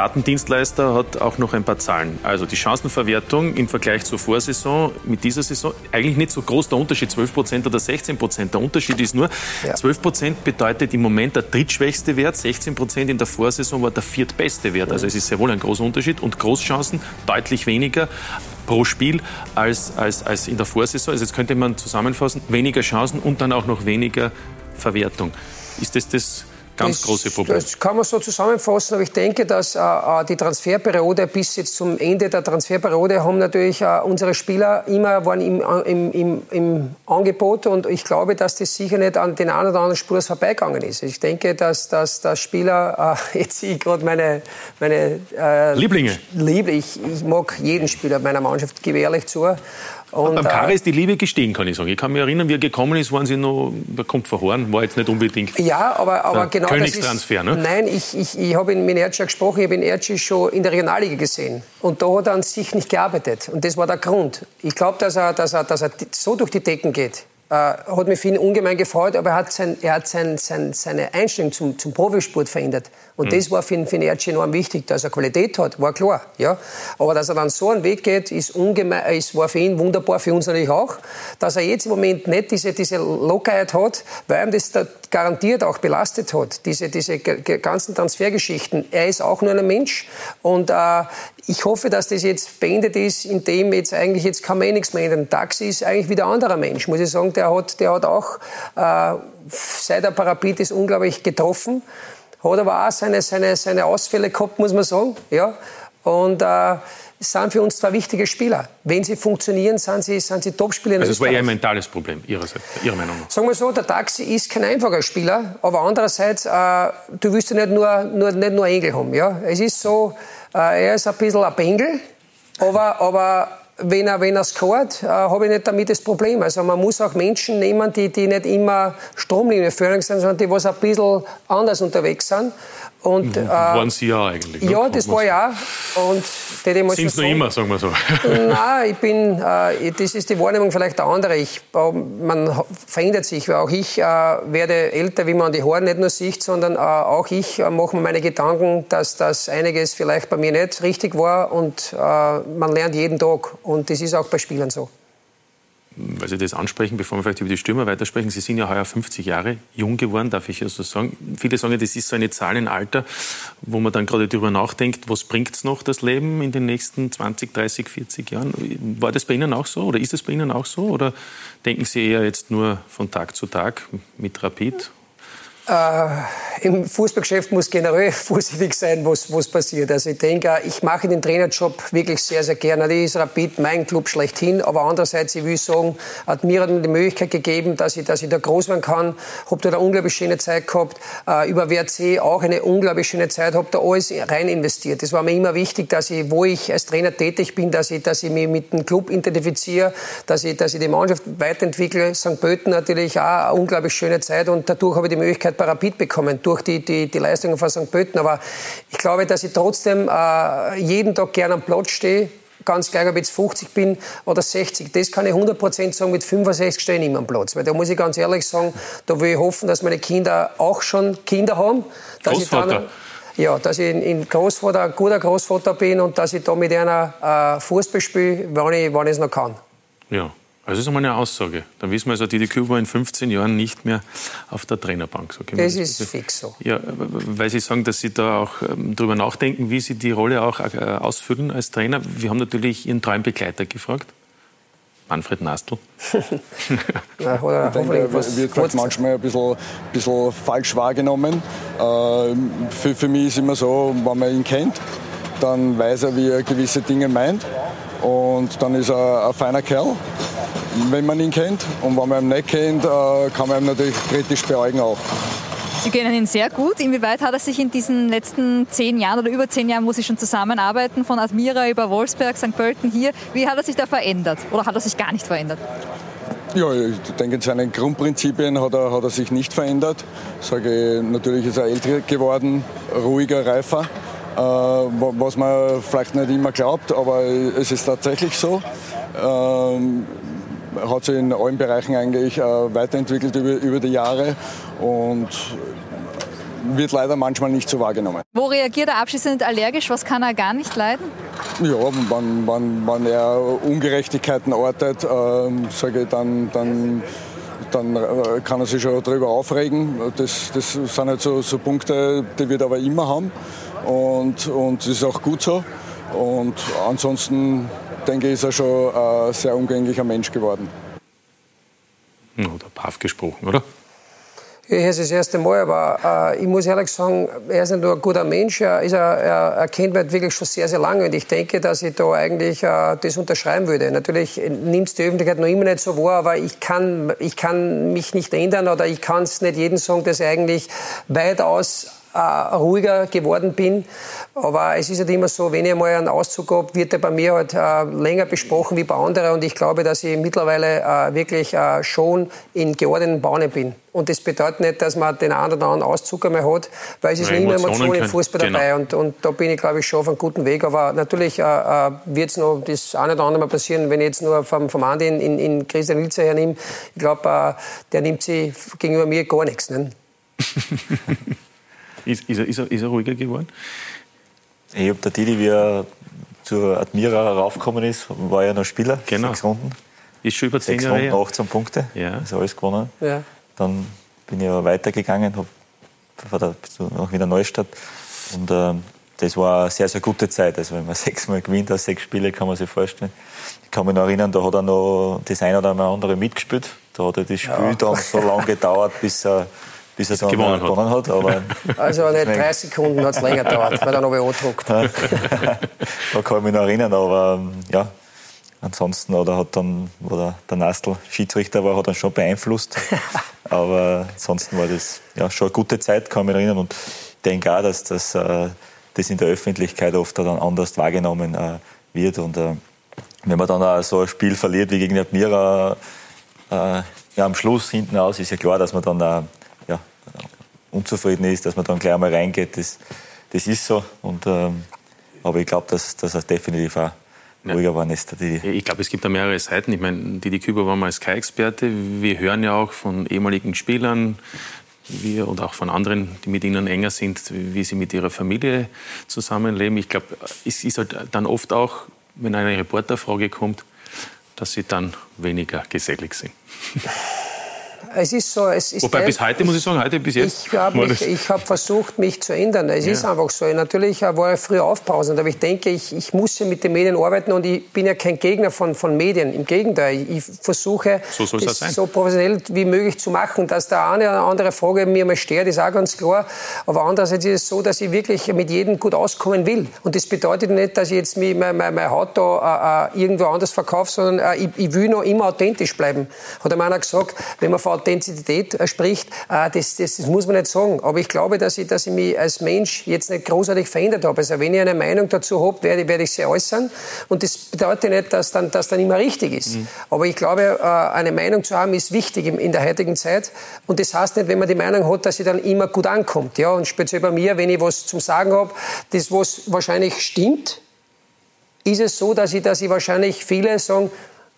Speaker 8: Datendienstleister hat auch noch ein paar Zahlen. Also die Chancenverwertung im Vergleich zur Vorsaison mit dieser Saison eigentlich nicht so groß der Unterschied, 12 Prozent oder 16 Prozent. Der Unterschied ist nur, ja. 12 Prozent bedeutet im Moment der drittschwächste Wert, 16 Prozent in der Vorsaison war der viertbeste Wert. Also es ist sehr wohl ein großer Unterschied und Großchancen deutlich weniger pro Spiel als, als, als in der Vorsaison. Also jetzt könnte man zusammenfassen, weniger Chancen und dann auch noch weniger Verwertung. Ist das das ganz
Speaker 9: das,
Speaker 8: große Problem.
Speaker 9: Das kann man so zusammenfassen, aber ich denke, dass äh, äh, die Transferperiode bis jetzt zum Ende der Transferperiode haben natürlich äh, unsere Spieler immer waren im, äh, im, im, im, Angebot und ich glaube, dass das sicher nicht an den einen oder anderen Spurs vorbeigegangen ist. Ich denke, dass, dass, dass Spieler, äh, jetzt sehe ich gerade meine, meine
Speaker 8: äh, Lieblinge.
Speaker 9: Liebling, ich, ich mag jeden Spieler meiner Mannschaft, gebe ehrlich zu.
Speaker 8: Und, beim Kare ist die Liebe gestiegen, kann ich sagen. Ich kann mich erinnern, wie er gekommen ist, waren sie noch, da kommt verhoren, war jetzt nicht unbedingt
Speaker 9: ja, aber, aber genau
Speaker 8: Königstransfer.
Speaker 9: Das ist,
Speaker 8: ne?
Speaker 9: Nein, ich, ich, ich habe ihn mit Erci gesprochen, ich habe ihn Erci schon in der Regionalliga gesehen. Und da hat er an sich nicht gearbeitet. Und das war der Grund. Ich glaube, dass er, dass, er, dass er so durch die Decken geht, äh, hat mich für ihn ungemein gefreut, aber er hat, sein, er hat sein, sein, seine Einstellung zum, zum Profisport verändert. Und mhm. das war für, für Nerci enorm wichtig, dass er Qualität hat, war klar. Ja? Aber dass er dann so einen Weg geht, ist ungemein, ist, war für ihn wunderbar, für uns natürlich auch. Dass er jetzt im Moment nicht diese, diese Lockerheit hat, weil ihm das da garantiert auch belastet hat, diese, diese ganzen Transfergeschichten. Er ist auch nur ein Mensch und äh, ich hoffe, dass das jetzt beendet ist, indem jetzt eigentlich jetzt kann man eh nichts mehr ändern. Taxi ist eigentlich wieder ein anderer Mensch, muss ich sagen. Der hat, der hat auch äh, seit der Parapet ist unglaublich getroffen hat aber auch seine, seine, seine Ausfälle gehabt, muss man sagen. Ja? Und äh, sind für uns zwei wichtige Spieler. Wenn sie funktionieren, sind sie, sind sie Topspieler.
Speaker 8: Also es war eher ein mentales Problem, Ihrerseits, Ihrer Meinung nach?
Speaker 9: Sagen wir so, der Taxi ist kein einfacher Spieler, aber andererseits, äh, du willst ja nicht nur, nur, nicht nur Engel haben. Ja? Es ist so, äh, er ist ein bisschen ein Bengel, aber, aber wenn er, wenn er scoret, äh, habe ich nicht damit das Problem. Also man muss auch Menschen nehmen, die, die nicht immer Stromlinienführung sind, sondern die was ein bisschen anders unterwegs sind. Und,
Speaker 8: äh, Waren Sie ja eigentlich.
Speaker 9: Ja, ne? das war ja. Und
Speaker 8: Sind es noch immer, sagen wir so.
Speaker 9: Nein, ich bin, äh, das ist die Wahrnehmung vielleicht eine andere. Ich, äh, man verändert sich, weil auch ich äh, werde älter, wie man die Haare nicht nur sieht, sondern äh, auch ich äh, mache mir meine Gedanken, dass das einiges vielleicht bei mir nicht richtig war und man lernt jeden Tag. Und das ist auch bei Spielern so
Speaker 8: weil Sie das ansprechen, bevor wir vielleicht über die Stürmer weitersprechen, Sie sind ja heuer 50 Jahre jung geworden, darf ich ja so sagen. Viele sagen, das ist so eine Zahl in Alter, wo man dann gerade darüber nachdenkt, was bringt es noch, das Leben in den nächsten 20, 30, 40 Jahren? War das bei Ihnen auch so oder ist das bei Ihnen auch so? Oder denken Sie eher jetzt nur von Tag zu Tag mit Rapid
Speaker 9: äh, im Fußballgeschäft muss generell vorsichtig sein, was, was passiert. Also ich denke, ich mache den Trainerjob wirklich sehr, sehr gerne. Das ist Rapid mein Club schlechthin. Aber andererseits, ich will sagen, hat mir die Möglichkeit gegeben, dass ich, dass ich da groß werden kann. Habe da eine unglaublich schöne Zeit gehabt. Äh, über WRC auch eine unglaublich schöne Zeit. Habe da alles rein investiert. Das war mir immer wichtig, dass ich, wo ich als Trainer tätig bin, dass ich, dass ich mich mit dem Club identifiziere, dass ich, dass ich die Mannschaft weiterentwickle. St. Pölten natürlich auch eine unglaublich schöne Zeit. Und dadurch habe ich die Möglichkeit, Rapid bekommen durch die, die, die Leistungen von St. Pölten. Aber ich glaube, dass ich trotzdem äh, jeden Tag gerne am Platz stehe. Ganz gleich, ob ich jetzt 50 bin oder 60. Das kann ich 100% sagen, mit 65 stehe ich nicht am Platz. Weil da muss ich ganz ehrlich sagen, da will ich hoffen, dass meine Kinder auch schon Kinder haben. Dass
Speaker 8: Großvater.
Speaker 9: Ich dann, ja, dass ich ein Großvater, ein guter Großvater bin und dass ich da mit einer äh, Fußball spiele, wann ich, wann ich es noch kann.
Speaker 8: Ja. Also das ist einmal eine Aussage. Dann wissen wir also, Didi Küber in 15 Jahren nicht mehr auf der Trainerbank. So
Speaker 9: das ist fix so.
Speaker 8: Ja, weil Sie sagen, dass Sie da auch ähm, darüber nachdenken, wie Sie die Rolle auch äh, ausfüllen als Trainer. Wir haben natürlich Ihren Traumbegleiter gefragt. Manfred Nastl.
Speaker 19: ja, ich denke, wird vielleicht manchmal ein bisschen, bisschen falsch wahrgenommen. Äh, für, für mich ist immer so, wenn man ihn kennt, dann weiß er, wie er gewisse Dinge meint. Und dann ist er ein feiner Kerl wenn man ihn kennt. Und wenn man ihn nicht kennt, äh, kann man ihn natürlich kritisch beäugen auch.
Speaker 20: Sie kennen ihn sehr gut. Inwieweit hat er sich in diesen letzten zehn Jahren oder über zehn Jahren, wo Sie schon zusammenarbeiten, von Admira über Wolfsberg, St. Pölten hier, wie hat er sich da verändert? Oder hat er sich gar nicht verändert?
Speaker 19: Ja, ich denke, in seinen Grundprinzipien hat er, hat er sich nicht verändert. Sage ich, natürlich ist er älter geworden, ruhiger, reifer, was man vielleicht nicht immer glaubt, aber es ist tatsächlich so. Ähm, hat sich in allen Bereichen eigentlich äh, weiterentwickelt über, über die Jahre und wird leider manchmal nicht so wahrgenommen.
Speaker 20: Wo reagiert er abschließend allergisch? Was kann er gar nicht leiden?
Speaker 19: Ja, wenn, wenn, wenn er Ungerechtigkeiten ortet, äh, sage ich, dann, dann, dann äh, kann er sich schon darüber aufregen. Das, das sind halt so, so Punkte, die wir aber immer haben. Und, und das ist auch gut so. Und ansonsten denke ich, ist er schon ein sehr umgänglicher Mensch geworden.
Speaker 8: Oder brav gesprochen, oder?
Speaker 9: Ich höre es das erste Mal, aber äh, ich muss ehrlich sagen, er ist nicht nur ein guter Mensch, er, ist, er, er kennt mich wirklich schon sehr, sehr lange und ich denke, dass ich da eigentlich äh, das unterschreiben würde. Natürlich nimmt es die Öffentlichkeit noch immer nicht so wahr, aber ich kann, ich kann mich nicht ändern oder ich kann es nicht jedem sagen, dass ich eigentlich weitaus ruhiger geworden bin. Aber es ist halt immer so, wenn ich mal einen Auszug habe, wird er bei mir halt äh, länger besprochen wie bei anderen. Und ich glaube, dass ich mittlerweile äh, wirklich äh, schon in geordneten Bahnen bin. Und das bedeutet nicht, dass man den einen oder anderen Auszug einmal hat, weil es ist nicht immer Emotionen im Fußball genau. dabei. Und, und da bin ich, glaube ich, schon auf einem guten Weg. Aber natürlich äh, äh wird es noch das eine oder andere Mal passieren, wenn ich jetzt nur vom, vom Andi in, in, in Christian Ilzer hernehme. Ich glaube, äh, der nimmt sie gegenüber mir gar nichts. Ne?
Speaker 8: ist, ist, er, ist, er, ist er ruhiger geworden?
Speaker 6: Ich habe der Didi, wie er zur Admira raufgekommen ist, war ja noch Spieler.
Speaker 8: Genau.
Speaker 6: Sechs Runden.
Speaker 8: Ist schon über zehn
Speaker 6: Sechs
Speaker 8: Jahre
Speaker 6: Runden, 18 Punkte.
Speaker 8: Ja.
Speaker 6: Ist alles gewonnen.
Speaker 9: Ja.
Speaker 6: Dann bin ich ja weitergegangen, habe auch wieder Neustadt. Und äh, das war eine sehr, sehr gute Zeit. Also wenn man sechsmal gewinnt aus sechs Spiele, kann man sich vorstellen. Ich kann mich noch erinnern, da hat er noch das eine oder andere mitgespielt. Da hat er das Spiel ja. dann so lange gedauert, bis er bis er dann gewonnen, gewonnen hat. hat
Speaker 9: also nicht 30 Sekunden hat es länger gedauert, weil er noch angedruckt
Speaker 6: da kann ich mich noch erinnern, aber ähm, ja, ansonsten oder hat dann, wo der, der Nastl Schiedsrichter war, hat er schon beeinflusst. aber ansonsten war das ja, schon eine gute Zeit, kann ich mich erinnern. Und ich denke auch, dass das, äh, das in der Öffentlichkeit oft dann anders wahrgenommen äh, wird. Und äh, wenn man dann auch so ein Spiel verliert wie gegen Admira, äh, ja, am Schluss hinten aus, ist ja klar, dass man dann äh, ja, unzufrieden ist, dass man dann gleich einmal reingeht. Das, das ist so. Und, ähm, aber ich glaube, dass, dass er definitiv auch ruhiger geworden ist. Die
Speaker 8: ich glaube, es gibt da mehrere Seiten. Ich meine, Didi Küber war mal Sky-Experte. Wir hören ja auch von ehemaligen Spielern, wir oder auch von anderen, die mit ihnen enger sind, wie sie mit ihrer Familie zusammenleben. Ich glaube, es ist halt dann oft auch, wenn eine Reporterfrage kommt, dass sie dann weniger gesellig sind.
Speaker 9: Es ist so, es ist
Speaker 8: Wobei bis heute, muss ich sagen, heute bis jetzt.
Speaker 9: Ich habe hab versucht, mich zu ändern. Es ja. ist einfach so. Natürlich war ich früher aufpausend, aber ich denke, ich, ich muss ja mit den Medien arbeiten und ich bin ja kein Gegner von, von Medien. Im Gegenteil, ich versuche,
Speaker 8: so,
Speaker 9: das so professionell wie möglich zu machen. Dass da eine oder andere Frage mir mal stört, ist auch ganz klar. Aber andererseits ist es so, dass ich wirklich mit jedem gut auskommen will. Und das bedeutet nicht, dass ich jetzt meine, meine, meine Haut da äh, äh, irgendwo anders verkaufe, sondern äh, ich, ich, will noch immer authentisch bleiben. Hat einer gesagt, wenn man von Authentizität äh, spricht, äh, das, das, das, muss man nicht sagen. Aber ich glaube, dass ich, dass ich mich als Mensch jetzt nicht großartig verändert habe. Also wenn ich eine Meinung dazu habe, werde, werde ich sie äußern. Und das bedeutet nicht, dass dann, dass dann immer richtig ist. Mhm. Aber ich glaube, äh, eine Meinung zu haben, ist wichtig in der heutigen Zeit. Und das heißt nicht, wenn man die Meinung hat, dass sie dann immer gut ankommt. Ja, und speziell bei mir, wenn ich was zum Sagen habe, das was wahrscheinlich stimmt, ist es so, dass ich, dass ich wahrscheinlich viele sagen,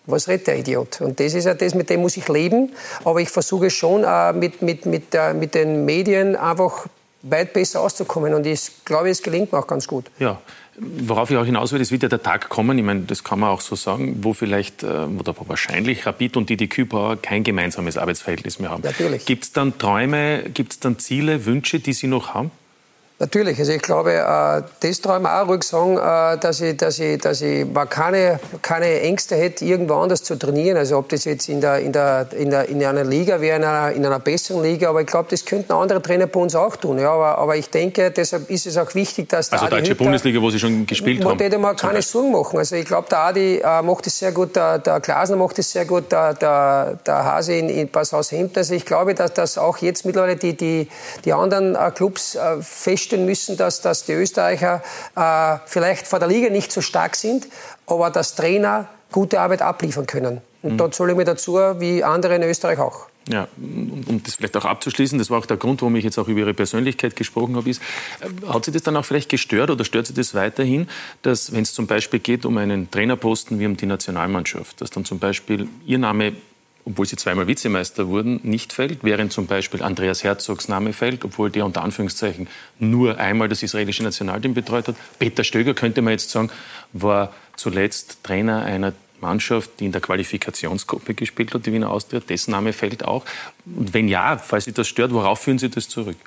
Speaker 9: was redet der Idiot? Und das ist ja das, mit dem muss ich leben. Aber ich versuche schon äh, mit, mit, mit, äh, mit den Medien einfach weit besser auszukommen. Und ich glaube, es gelingt mir auch ganz gut.
Speaker 8: Ja. Worauf ich auch hinaus will, es wird ja der Tag kommen, ich meine, das kann man auch so sagen, wo vielleicht, äh, oder wahrscheinlich Rapid und Didi Kübauer kein gemeinsames Arbeitsverhältnis mehr haben.
Speaker 9: Natürlich.
Speaker 8: Gibt es dann Träume, gibt es dann Ziele, Wünsche, die Sie noch haben?
Speaker 9: Natürlich, also ich glaube, äh, das traue ich auch ruhig sagen, äh, dass ich, dass ich, dass ich keine, keine Ängste hätte, irgendwo anders zu trainieren. Also ob das jetzt in, der, in, der, in, der, in einer Liga wäre, in einer, in einer besseren Liga, aber ich glaube, das könnten andere Trainer bei uns auch tun. Ja, aber, aber ich denke, deshalb ist es auch wichtig, dass
Speaker 8: Also
Speaker 9: der
Speaker 8: deutsche
Speaker 9: Hütter,
Speaker 8: Bundesliga, wo Sie schon gespielt haben.
Speaker 9: Hätte mal keine Sorgen machen. Also ich glaube, der Adi äh, macht es sehr gut, der, der Glasner macht es sehr gut, der, der, der Hase in, in Bas Hemd. Also ich glaube, dass, dass auch jetzt mittlerweile die, die, die anderen Clubs äh, feststellen müssen, dass, dass die Österreicher äh, vielleicht vor der Liga nicht so stark sind, aber dass Trainer gute Arbeit abliefern können. Und mhm. dort zähle ich mir dazu, wie andere in Österreich auch.
Speaker 8: Ja, um das vielleicht auch abzuschließen, das war auch der Grund, warum ich jetzt auch über Ihre Persönlichkeit gesprochen habe, ist, äh, hat Sie das dann auch vielleicht gestört oder stört Sie das weiterhin, dass wenn es zum Beispiel geht um einen Trainerposten wie um die Nationalmannschaft, dass dann zum Beispiel Ihr Name obwohl sie zweimal Vizemeister wurden, nicht fällt, während zum Beispiel Andreas Herzogs Name fällt, obwohl der unter Anführungszeichen nur einmal das israelische Nationalteam betreut hat. Peter Stöger, könnte man jetzt sagen, war zuletzt Trainer einer Mannschaft, die in der Qualifikationsgruppe gespielt hat, die Wiener Austria. Dessen Name fällt auch. Und wenn ja, falls Sie das stört, worauf führen Sie das zurück?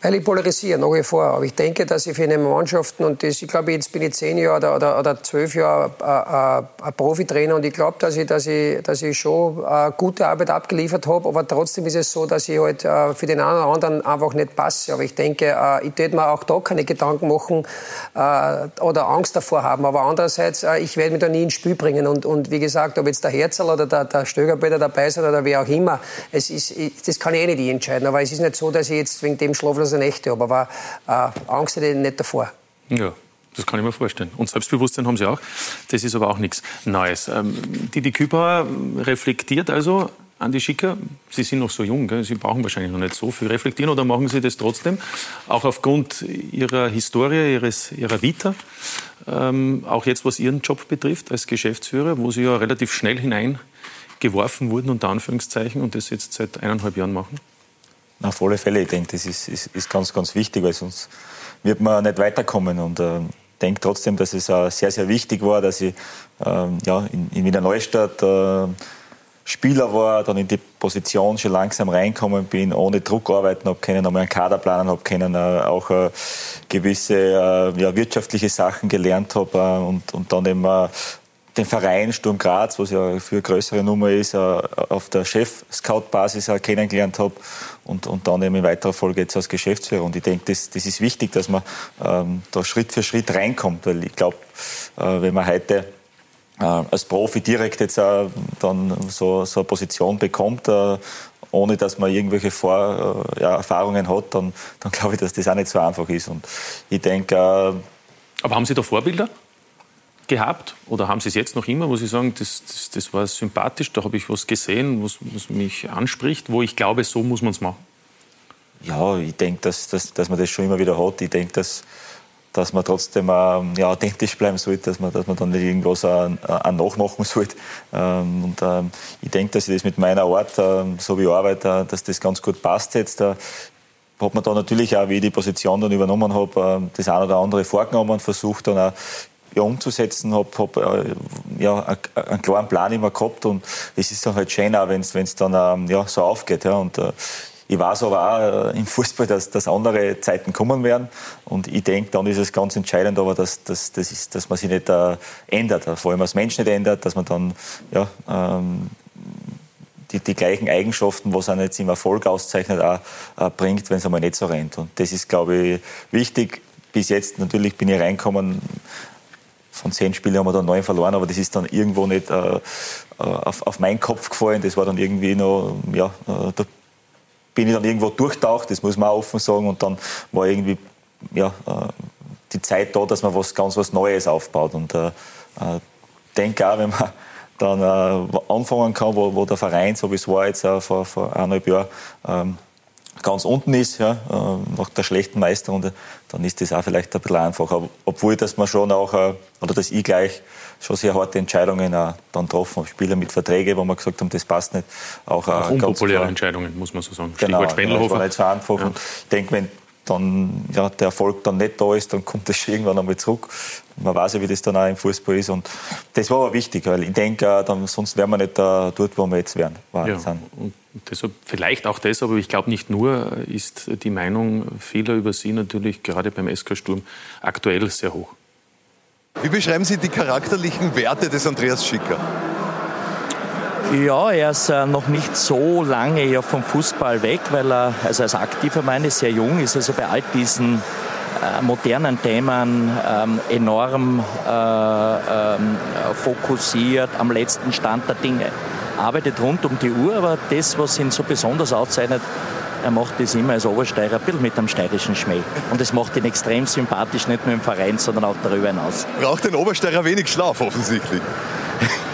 Speaker 9: Weil ich polarisiere nach wie vor. Aber ich denke, dass ich für eine Mannschaften, und das, ich glaube, jetzt bin ich zehn Jahre oder, oder, oder zwölf Jahre äh, äh, ein Profitrainer und ich glaube, dass ich, dass, ich, dass ich schon äh, gute Arbeit abgeliefert habe. Aber trotzdem ist es so, dass ich halt für den einen oder anderen einfach nicht passe. Aber ich denke, ich würde mir auch da keine Gedanken machen oder Angst davor haben. Aber andererseits, ich werde mich da nie ins Spiel bringen. Und, und wie gesagt, ob jetzt der Herzl oder der, der Stögerbilder dabei sind oder wer auch immer, es ist, das kann ich eh nicht entscheiden. Aber es ist nicht so, dass ich jetzt wegen dem schlaflos schlaflose Nächte habe. Aber äh, Angst hätte ich nicht davor.
Speaker 8: Ja. Das kann ich mir vorstellen. Und Selbstbewusstsein haben Sie auch. Das ist aber auch nichts Neues. Ähm, Didi Kübauer reflektiert also Andi Schicker, Sie sind noch so jung, gell? Sie brauchen wahrscheinlich noch nicht so viel reflektieren oder machen Sie das trotzdem? Auch aufgrund Ihrer Historie, Ihres, Ihrer Vita, ähm, auch jetzt was Ihren Job betrifft als Geschäftsführer, wo Sie ja relativ schnell hineingeworfen wurden, unter Anführungszeichen, und das jetzt seit eineinhalb Jahren machen?
Speaker 6: Auf alle Fälle, ich denke, das ist, ist, ist ganz, ganz wichtig, weil sonst wird man nicht weiterkommen. Und äh, denke trotzdem, dass es äh, sehr, sehr wichtig war, dass ich äh, ja, in, in Wiener Neustadt äh, Spieler war, dann in die Position schon langsam reinkommen bin, ohne Druck arbeiten habe können, einmal einen Kader planen habe können, äh, auch äh, gewisse äh, ja, wirtschaftliche Sachen gelernt habe äh, und, und dann eben äh, den Verein Sturm Graz, was ja für eine größere Nummer ist, äh, auf der Chef-Scout-Basis kennengelernt habe und, und dann eben in weiterer Folge jetzt als Geschäftsführer. Und ich denke, das, das ist wichtig, dass man ähm, da Schritt für Schritt reinkommt, weil ich glaube, äh, wenn man heute äh, als Profi direkt jetzt äh, dann so, so eine Position bekommt, äh, ohne dass man irgendwelche Vor, äh, ja, Erfahrungen hat, dann, dann glaube ich, dass das auch nicht so einfach ist. Und ich denke,
Speaker 8: aber haben Sie da Vorbilder? Gehabt oder haben Sie es jetzt noch immer, wo Sie sagen, das, das, das war sympathisch, da habe ich was gesehen, was, was mich anspricht, wo ich glaube, so muss man es machen?
Speaker 6: Ja, ich denke, dass, dass, dass man das schon immer wieder hat. Ich denke, dass, dass man trotzdem ja, authentisch bleiben sollte, dass man, dass man dann nicht irgendwas an nachmachen sollte. Ähm, und ähm, ich denke, dass ich das mit meiner Art, ähm, so wie ich arbeite, dass das ganz gut passt jetzt. Äh, hat man da natürlich auch, wie ich die Position dann übernommen habe, äh, das eine oder andere vorgenommen, versucht dann auch ja, umzusetzen, habe hab, äh, ja, einen klaren Plan immer gehabt und es ist dann halt schön wenn es dann ähm, ja, so aufgeht. Ja, und, äh, ich weiß aber auch äh, im Fußball, dass, dass andere Zeiten kommen werden. Und ich denke, dann ist es ganz entscheidend, aber dass, dass, das ist, dass man sich nicht äh, ändert. Vor allem als Mensch nicht ändert, dass man dann ja, ähm, die, die gleichen Eigenschaften, was einen jetzt im Erfolg auszeichnet, auch äh, bringt, wenn es einmal nicht so rennt. Und das ist, glaube ich, wichtig. Bis jetzt natürlich bin ich reingekommen, von zehn Spielen haben wir dann neun verloren, aber das ist dann irgendwo nicht äh, äh auf, auf meinen Kopf gefallen. Das war dann irgendwie noch, ja, äh, da bin ich dann irgendwo durchtaucht, das muss man auch offen sagen. Und dann war irgendwie ja, äh, die Zeit da, dass man was ganz was Neues aufbaut. Und äh, denke auch, wenn man dann äh, anfangen kann, wo, wo, der Verein, so wie es war jetzt äh, vor, vor eineinhalb Jahren, ähm, ganz unten ist, ja, äh, nach der schlechten Meisterrunde, dann ist das auch vielleicht ein bisschen einfacher. Obwohl, dass man schon auch, äh, oder dass ich gleich schon sehr harte Entscheidungen auch dann getroffen habe. Spieler mit Verträgen, wo wir gesagt haben, das passt nicht. Auch,
Speaker 8: auch unpopuläre Entscheidungen, muss man so sagen.
Speaker 6: Genau, Stichwort Spendlhofer. das war nicht so einfach. Ja. Und ich denke, wenn dann ja, der Erfolg dann nicht da ist, dann kommt das irgendwann einmal zurück. Man weiß ja, wie das dann auch im Fußball ist. Und das war aber wichtig, weil ich denke, äh, dann, sonst wären wir nicht da, dort, wo wir jetzt wären.
Speaker 8: Ja, und deshalb, vielleicht auch deshalb, aber ich glaube nicht nur, ist die Meinung vieler über Sie natürlich gerade beim SK Sturm aktuell sehr hoch.
Speaker 15: Wie beschreiben Sie die charakterlichen Werte des Andreas Schicker?
Speaker 21: Ja, er ist äh, noch nicht so lange ja vom Fußball weg, weil er also als aktiver Mann ist sehr jung, ist also bei all diesen äh, modernen Themen ähm, enorm äh, ähm, fokussiert, am letzten Stand der Dinge. Arbeitet rund um die Uhr, aber das, was ihn so besonders auszeichnet, er macht das immer als Obersteirer ein bisschen mit einem steirischen Schmäh. Und das macht ihn extrem sympathisch, nicht nur im Verein, sondern auch darüber hinaus.
Speaker 15: Braucht ein Obersteirer wenig Schlaf offensichtlich?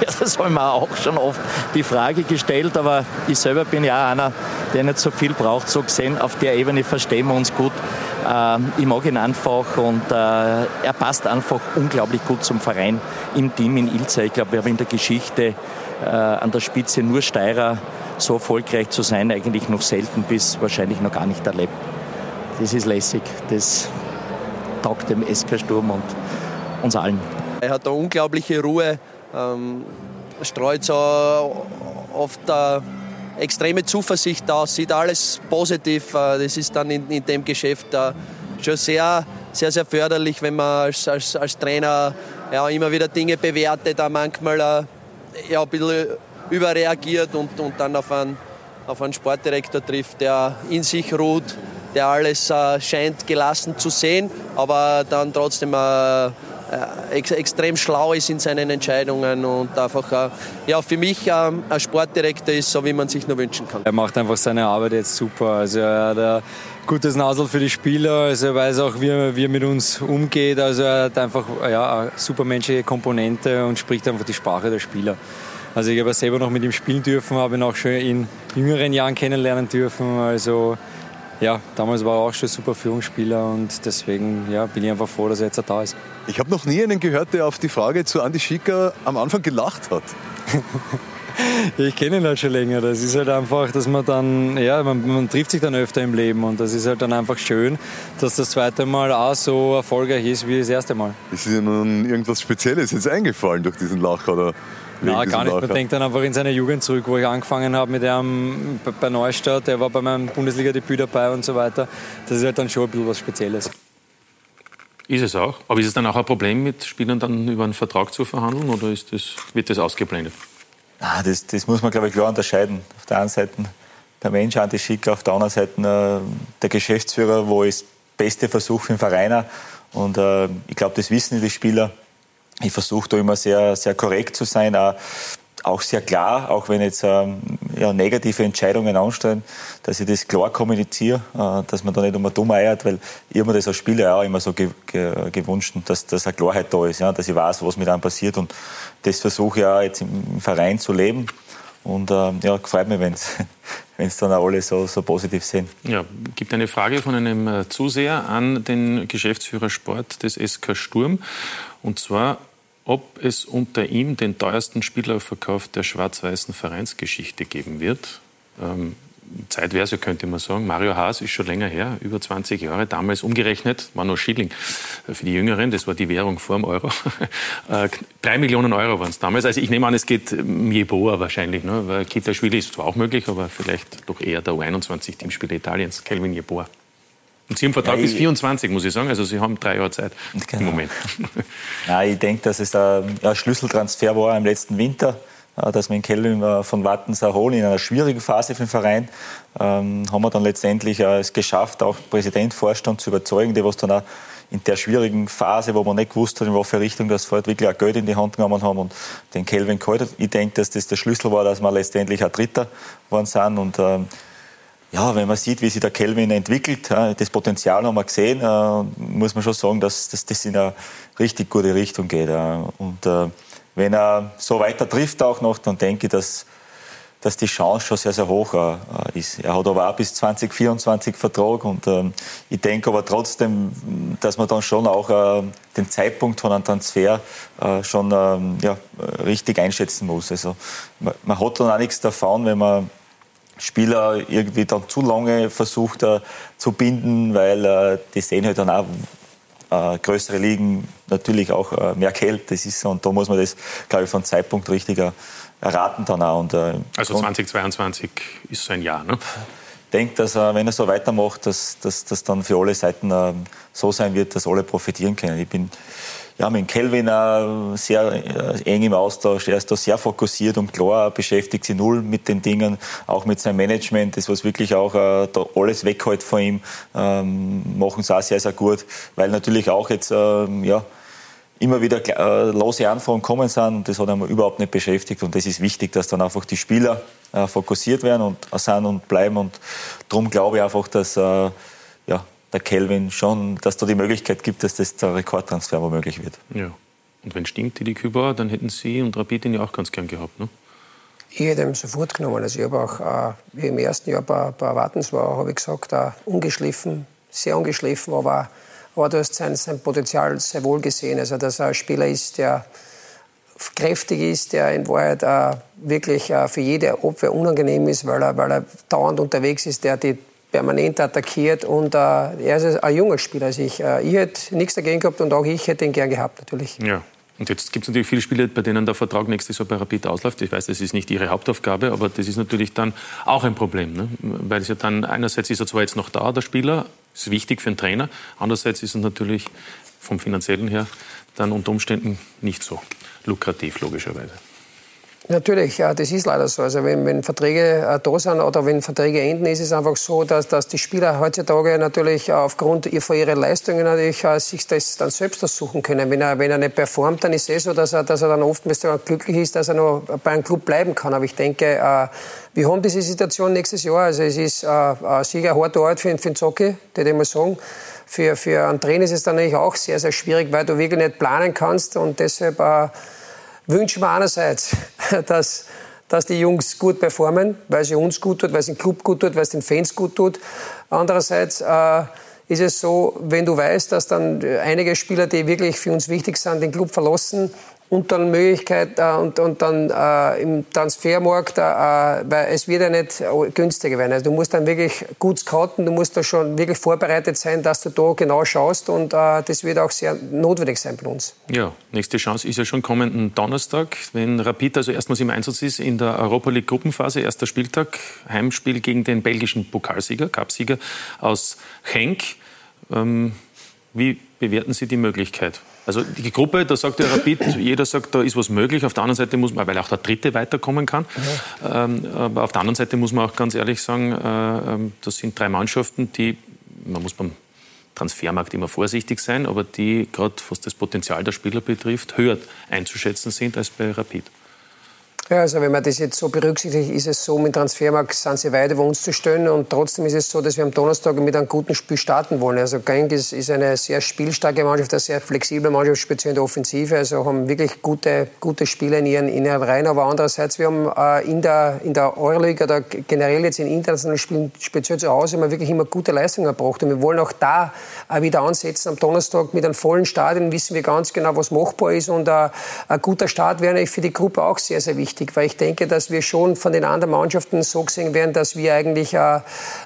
Speaker 21: Ja, das haben wir auch schon oft die Frage gestellt, aber ich selber bin ja einer, der nicht so viel braucht. So gesehen, auf der Ebene verstehen wir uns gut. Äh, ich mag ihn einfach und äh, er passt einfach unglaublich gut zum Verein im Team in Ilza. Ich glaube, wir haben in der Geschichte äh, an der Spitze nur Steirer so erfolgreich zu sein, eigentlich noch selten bis wahrscheinlich noch gar nicht erlebt. Das ist lässig. Das taugt dem SK Sturm und uns allen.
Speaker 16: Er hat eine unglaubliche Ruhe ähm, streut so oft äh, extreme Zuversicht aus, sieht alles positiv. Äh, das ist dann in, in dem Geschäft äh, schon sehr, sehr, sehr förderlich, wenn man als, als, als Trainer ja, immer wieder Dinge bewertet, auch manchmal äh, ja, ein bisschen überreagiert und, und dann auf einen, auf einen Sportdirektor trifft, der in sich ruht, der alles äh, scheint gelassen zu sehen, aber dann trotzdem äh, ex extrem schlau ist in seinen Entscheidungen und einfach äh, ja, für mich ähm, ein Sportdirektor ist, so wie man sich nur wünschen kann.
Speaker 14: Er macht einfach seine Arbeit jetzt super. Also er hat ein gutes Nasel für die Spieler, also er weiß auch, wie er, wie er mit uns umgeht. Also er hat einfach ja, eine super menschliche Komponente und spricht einfach die Sprache der Spieler. Also ich habe selber noch mit ihm spielen dürfen, habe ihn auch schon in jüngeren Jahren kennenlernen dürfen. Also ja, damals war er auch schon super Führungsspieler und deswegen ja, bin ich einfach froh, dass er jetzt da ist.
Speaker 15: Ich habe noch nie einen gehört, der auf die Frage zu Andi Schicker am Anfang gelacht hat.
Speaker 14: ich kenne ihn halt schon länger. Das ist halt einfach, dass man dann, ja, man, man, trifft sich dann öfter im Leben und das ist halt dann einfach schön, dass das zweite Mal auch so erfolgreich ist wie das erste Mal.
Speaker 15: Ist dir nun irgendwas Spezielles jetzt eingefallen durch diesen Lach oder?
Speaker 14: Nein, gar nicht. Man denkt dann einfach in seine Jugend zurück, wo ich angefangen habe mit ihm bei Neustadt. Er war bei meinem Bundesliga-Debüt dabei und so weiter. Das ist halt dann schon ein bisschen was Spezielles.
Speaker 8: Ist es auch. Aber ist es dann auch ein Problem, mit Spielern dann über einen Vertrag zu verhandeln oder ist das, wird das ausgeblendet?
Speaker 6: Ah, das, das muss man, glaube ich, klar unterscheiden. Auf der einen Seite der Mensch, Andi Schicker, auf der anderen Seite äh, der Geschäftsführer, wo es beste Versuch für den Verein. Und äh, ich glaube, das wissen die Spieler ich versuche da immer sehr, sehr korrekt zu sein, auch, sehr klar, auch wenn jetzt ähm, ja, negative Entscheidungen anstehen, dass ich das klar kommuniziere, äh, dass man da nicht immer dumm eiert, weil ich habe mir das als Spieler auch immer so ge ge gewünscht, dass, dass eine Klarheit da ist, ja, dass ich weiß, was mit einem passiert. Und das versuche ich auch jetzt im Verein zu leben und ähm, ja, freut mich, wenn es dann auch alle so, so positiv sehen.
Speaker 8: Ja, gibt eine Frage von einem äh, Zuseher an den Geschäftsführer Sport des SK Sturm und zwar ob es unter ihm den teuersten Spielerverkauf der schwarz-weißen Vereinsgeschichte geben wird. Ähm, Zeitverse könnte man sagen. Mario Haas ist schon länger her, über 20 Jahre. Damals umgerechnet, war nur Schilling für die Jüngeren, das war die Währung vor dem Euro. Äh, drei Millionen Euro waren es damals. Also ich nehme an, es geht um Jeboa wahrscheinlich. Ne? Weil Kita-Schwili ist zwar auch möglich, aber vielleicht doch eher der U21-Teamspieler Italiens, Kelvin Jeboa. Und Sie haben Vertrag bis 24, muss ich sagen. Also Sie haben drei Jahre Zeit genau. im Moment.
Speaker 6: Nein, ich denke, dass es ein, Schlüsseltransfer war im letzten Winter äh, dass wir in Kelvin äh, von Wattens erholen in einer schwierigen Phase für den Verein. Ähm, haben wir dann letztendlich äh, es geschafft, auch Präsident, Vorstand zu überzeugen, die was dann auch in der schwierigen Phase, wo man nicht gewusst hat, in welche Richtung das fährt, wirklich auch Geld in die Hand genommen haben und den Kelvin gehalten. Ich denke, dass das der Schlüssel war, dass wir letztendlich ein Dritter geworden sind und ähm, ja, wenn man sieht, wie sich der Kelvin entwickelt, das Potenzial haben wir gesehen, äh, muss man schon sagen, dass, das in eine richtig gute Richtung geht. Und äh, wenn er so weiter trifft auch noch, dann denke ich, dass, dass die Chance schon sehr, sehr hoch äh, ist. Er hat aber auch bis 2024 Vertrag und ähm, ich denke aber trotzdem, dass man dann schon auch den Zeitpunkt von einem Transfer schon ähm, ja, richtig einschätzen muss. Also man, hat dann auch nichts davon, wenn man Spieler irgendwie dann zu lange versucht äh, zu binden, weil äh, die sehen halt dann auch äh, größere Ligen natürlich auch äh, mehr Geld. Das ist und da muss man das, glaube ich, von Zeitpunkt richtig äh, erraten dann auch. Und, äh,
Speaker 8: also 2022 ist so ein Jahr, ne?
Speaker 6: Ich denke, dass wenn er so weitermacht, dass das dann für alle Seiten so sein wird, dass alle profitieren können. Ich bin ja, mit Kelvin auch sehr äh, eng im Austausch. Er ist da sehr fokussiert und klar, beschäftigt sich null mit den Dingen, auch mit seinem Management. Das, was wirklich auch äh, da alles weghält von ihm, ähm, machen sie auch sehr, sehr gut, weil natürlich auch jetzt, ähm, ja, immer wieder äh, lose Anfragen kommen sind. Das hat ihn überhaupt nicht beschäftigt und das ist wichtig, dass dann einfach die Spieler äh, fokussiert werden und äh, sind und bleiben und darum glaube ich einfach, dass äh, ja, der Kelvin schon, dass da die Möglichkeit gibt, dass das der Rekordtransfer womöglich wird.
Speaker 8: Ja. Und wenn stimmt, die Küber, dann hätten Sie und Rapid ihn ja auch ganz gern gehabt, ne?
Speaker 9: Ich hätte ihn sofort genommen. Also ich habe auch, äh, wie im ersten Jahr bei, bei Wartens war, habe ich gesagt, äh, ungeschliffen, sehr ungeschliffen, aber, aber du hast sein, sein Potenzial sehr wohl gesehen. Also dass er ein Spieler ist, der kräftig ist, der in Wahrheit äh, wirklich äh, für jede Opfer unangenehm ist, weil er, weil er dauernd unterwegs ist, der die permanent attackiert und äh, er ist ein junger Spieler. Also ich, äh, ich hätte nichts dagegen gehabt und auch ich hätte ihn gern gehabt natürlich.
Speaker 8: Ja. Und jetzt gibt es natürlich viele Spiele, bei denen der Vertrag nächstes Jahr bei Rapid ausläuft. Ich weiß, das ist nicht Ihre Hauptaufgabe, aber das ist natürlich dann auch ein Problem. Ne? Weil es ja dann, einerseits ist er zwar jetzt noch da, der Spieler, ist wichtig für den Trainer, andererseits ist er natürlich vom finanziellen her dann unter Umständen nicht so lukrativ, logischerweise.
Speaker 9: Natürlich, ja, das ist leider so. Also wenn, wenn Verträge äh, da sind oder wenn Verträge enden, ist es einfach so, dass, dass die Spieler heutzutage natürlich aufgrund von ihren Leistungen natürlich äh, sich das dann selbst aussuchen können. Wenn er, wenn er nicht performt, dann ist es so, dass er, dass er dann oftmals glücklich ist, dass er noch bei einem Club bleiben kann. Aber ich denke, äh, wir haben diese Situation nächstes Jahr. Also es ist sicher harter Ort für, für den Zocki, würde ich mal sagen. Für, für einen Trainer ist es dann natürlich auch sehr, sehr schwierig, weil du wirklich nicht planen kannst und deshalb äh, wünschen wir einerseits, dass, dass die Jungs gut performen, weil es uns gut tut, weil es dem Club gut tut, weil es den Fans gut tut. Andererseits äh, ist es so, wenn du weißt, dass dann einige Spieler, die wirklich für uns wichtig sind, den Club verlassen, und dann Möglichkeit äh, und, und dann äh, im Transfermarkt, äh, weil es wird ja nicht günstiger werden. Also du musst dann wirklich gut scouten, du musst da schon wirklich vorbereitet sein, dass du da genau schaust und äh, das wird auch sehr notwendig sein bei uns.
Speaker 8: Ja, nächste Chance ist ja schon kommenden Donnerstag, wenn Rapid also erstmals im Einsatz ist in der Europa League Gruppenphase, erster Spieltag, Heimspiel gegen den belgischen Pokalsieger, Cupsieger aus Henk. Ähm, wie bewerten Sie die Möglichkeit? Also die Gruppe, da sagt der Rapid, jeder sagt, da ist was möglich. Auf der anderen Seite muss man, weil auch der Dritte weiterkommen kann. Ja. Ähm, aber auf der anderen Seite muss man auch ganz ehrlich sagen, äh, ähm, das sind drei Mannschaften, die, man muss beim Transfermarkt immer vorsichtig sein, aber die, gerade was das Potenzial der Spieler betrifft, höher einzuschätzen sind als bei Rapid.
Speaker 9: Ja, also wenn man das jetzt so berücksichtigt, ist es so, mit Transfermarkt sind sie weit über uns zu stellen und trotzdem ist es so, dass wir am Donnerstag mit einem guten Spiel starten wollen. Also Genk ist, ist eine sehr spielstarke Mannschaft, eine sehr flexible Mannschaft, speziell in der Offensive, also haben wirklich gute, gute Spieler in ihren, in ihren Reihen, aber andererseits, wir haben äh, in der, in der Euroleague oder generell jetzt in internationalen Spielen, speziell zu Hause, immer wirklich immer gute Leistungen erbracht. Und wir wollen auch da äh, wieder ansetzen. Am Donnerstag mit einem vollen Stadion, wissen wir ganz genau, was machbar ist. Und äh, ein guter Start wäre eigentlich für die Gruppe auch sehr, sehr wichtig wichtig, weil ich denke, dass wir schon von den anderen Mannschaften so gesehen werden, dass wir eigentlich äh,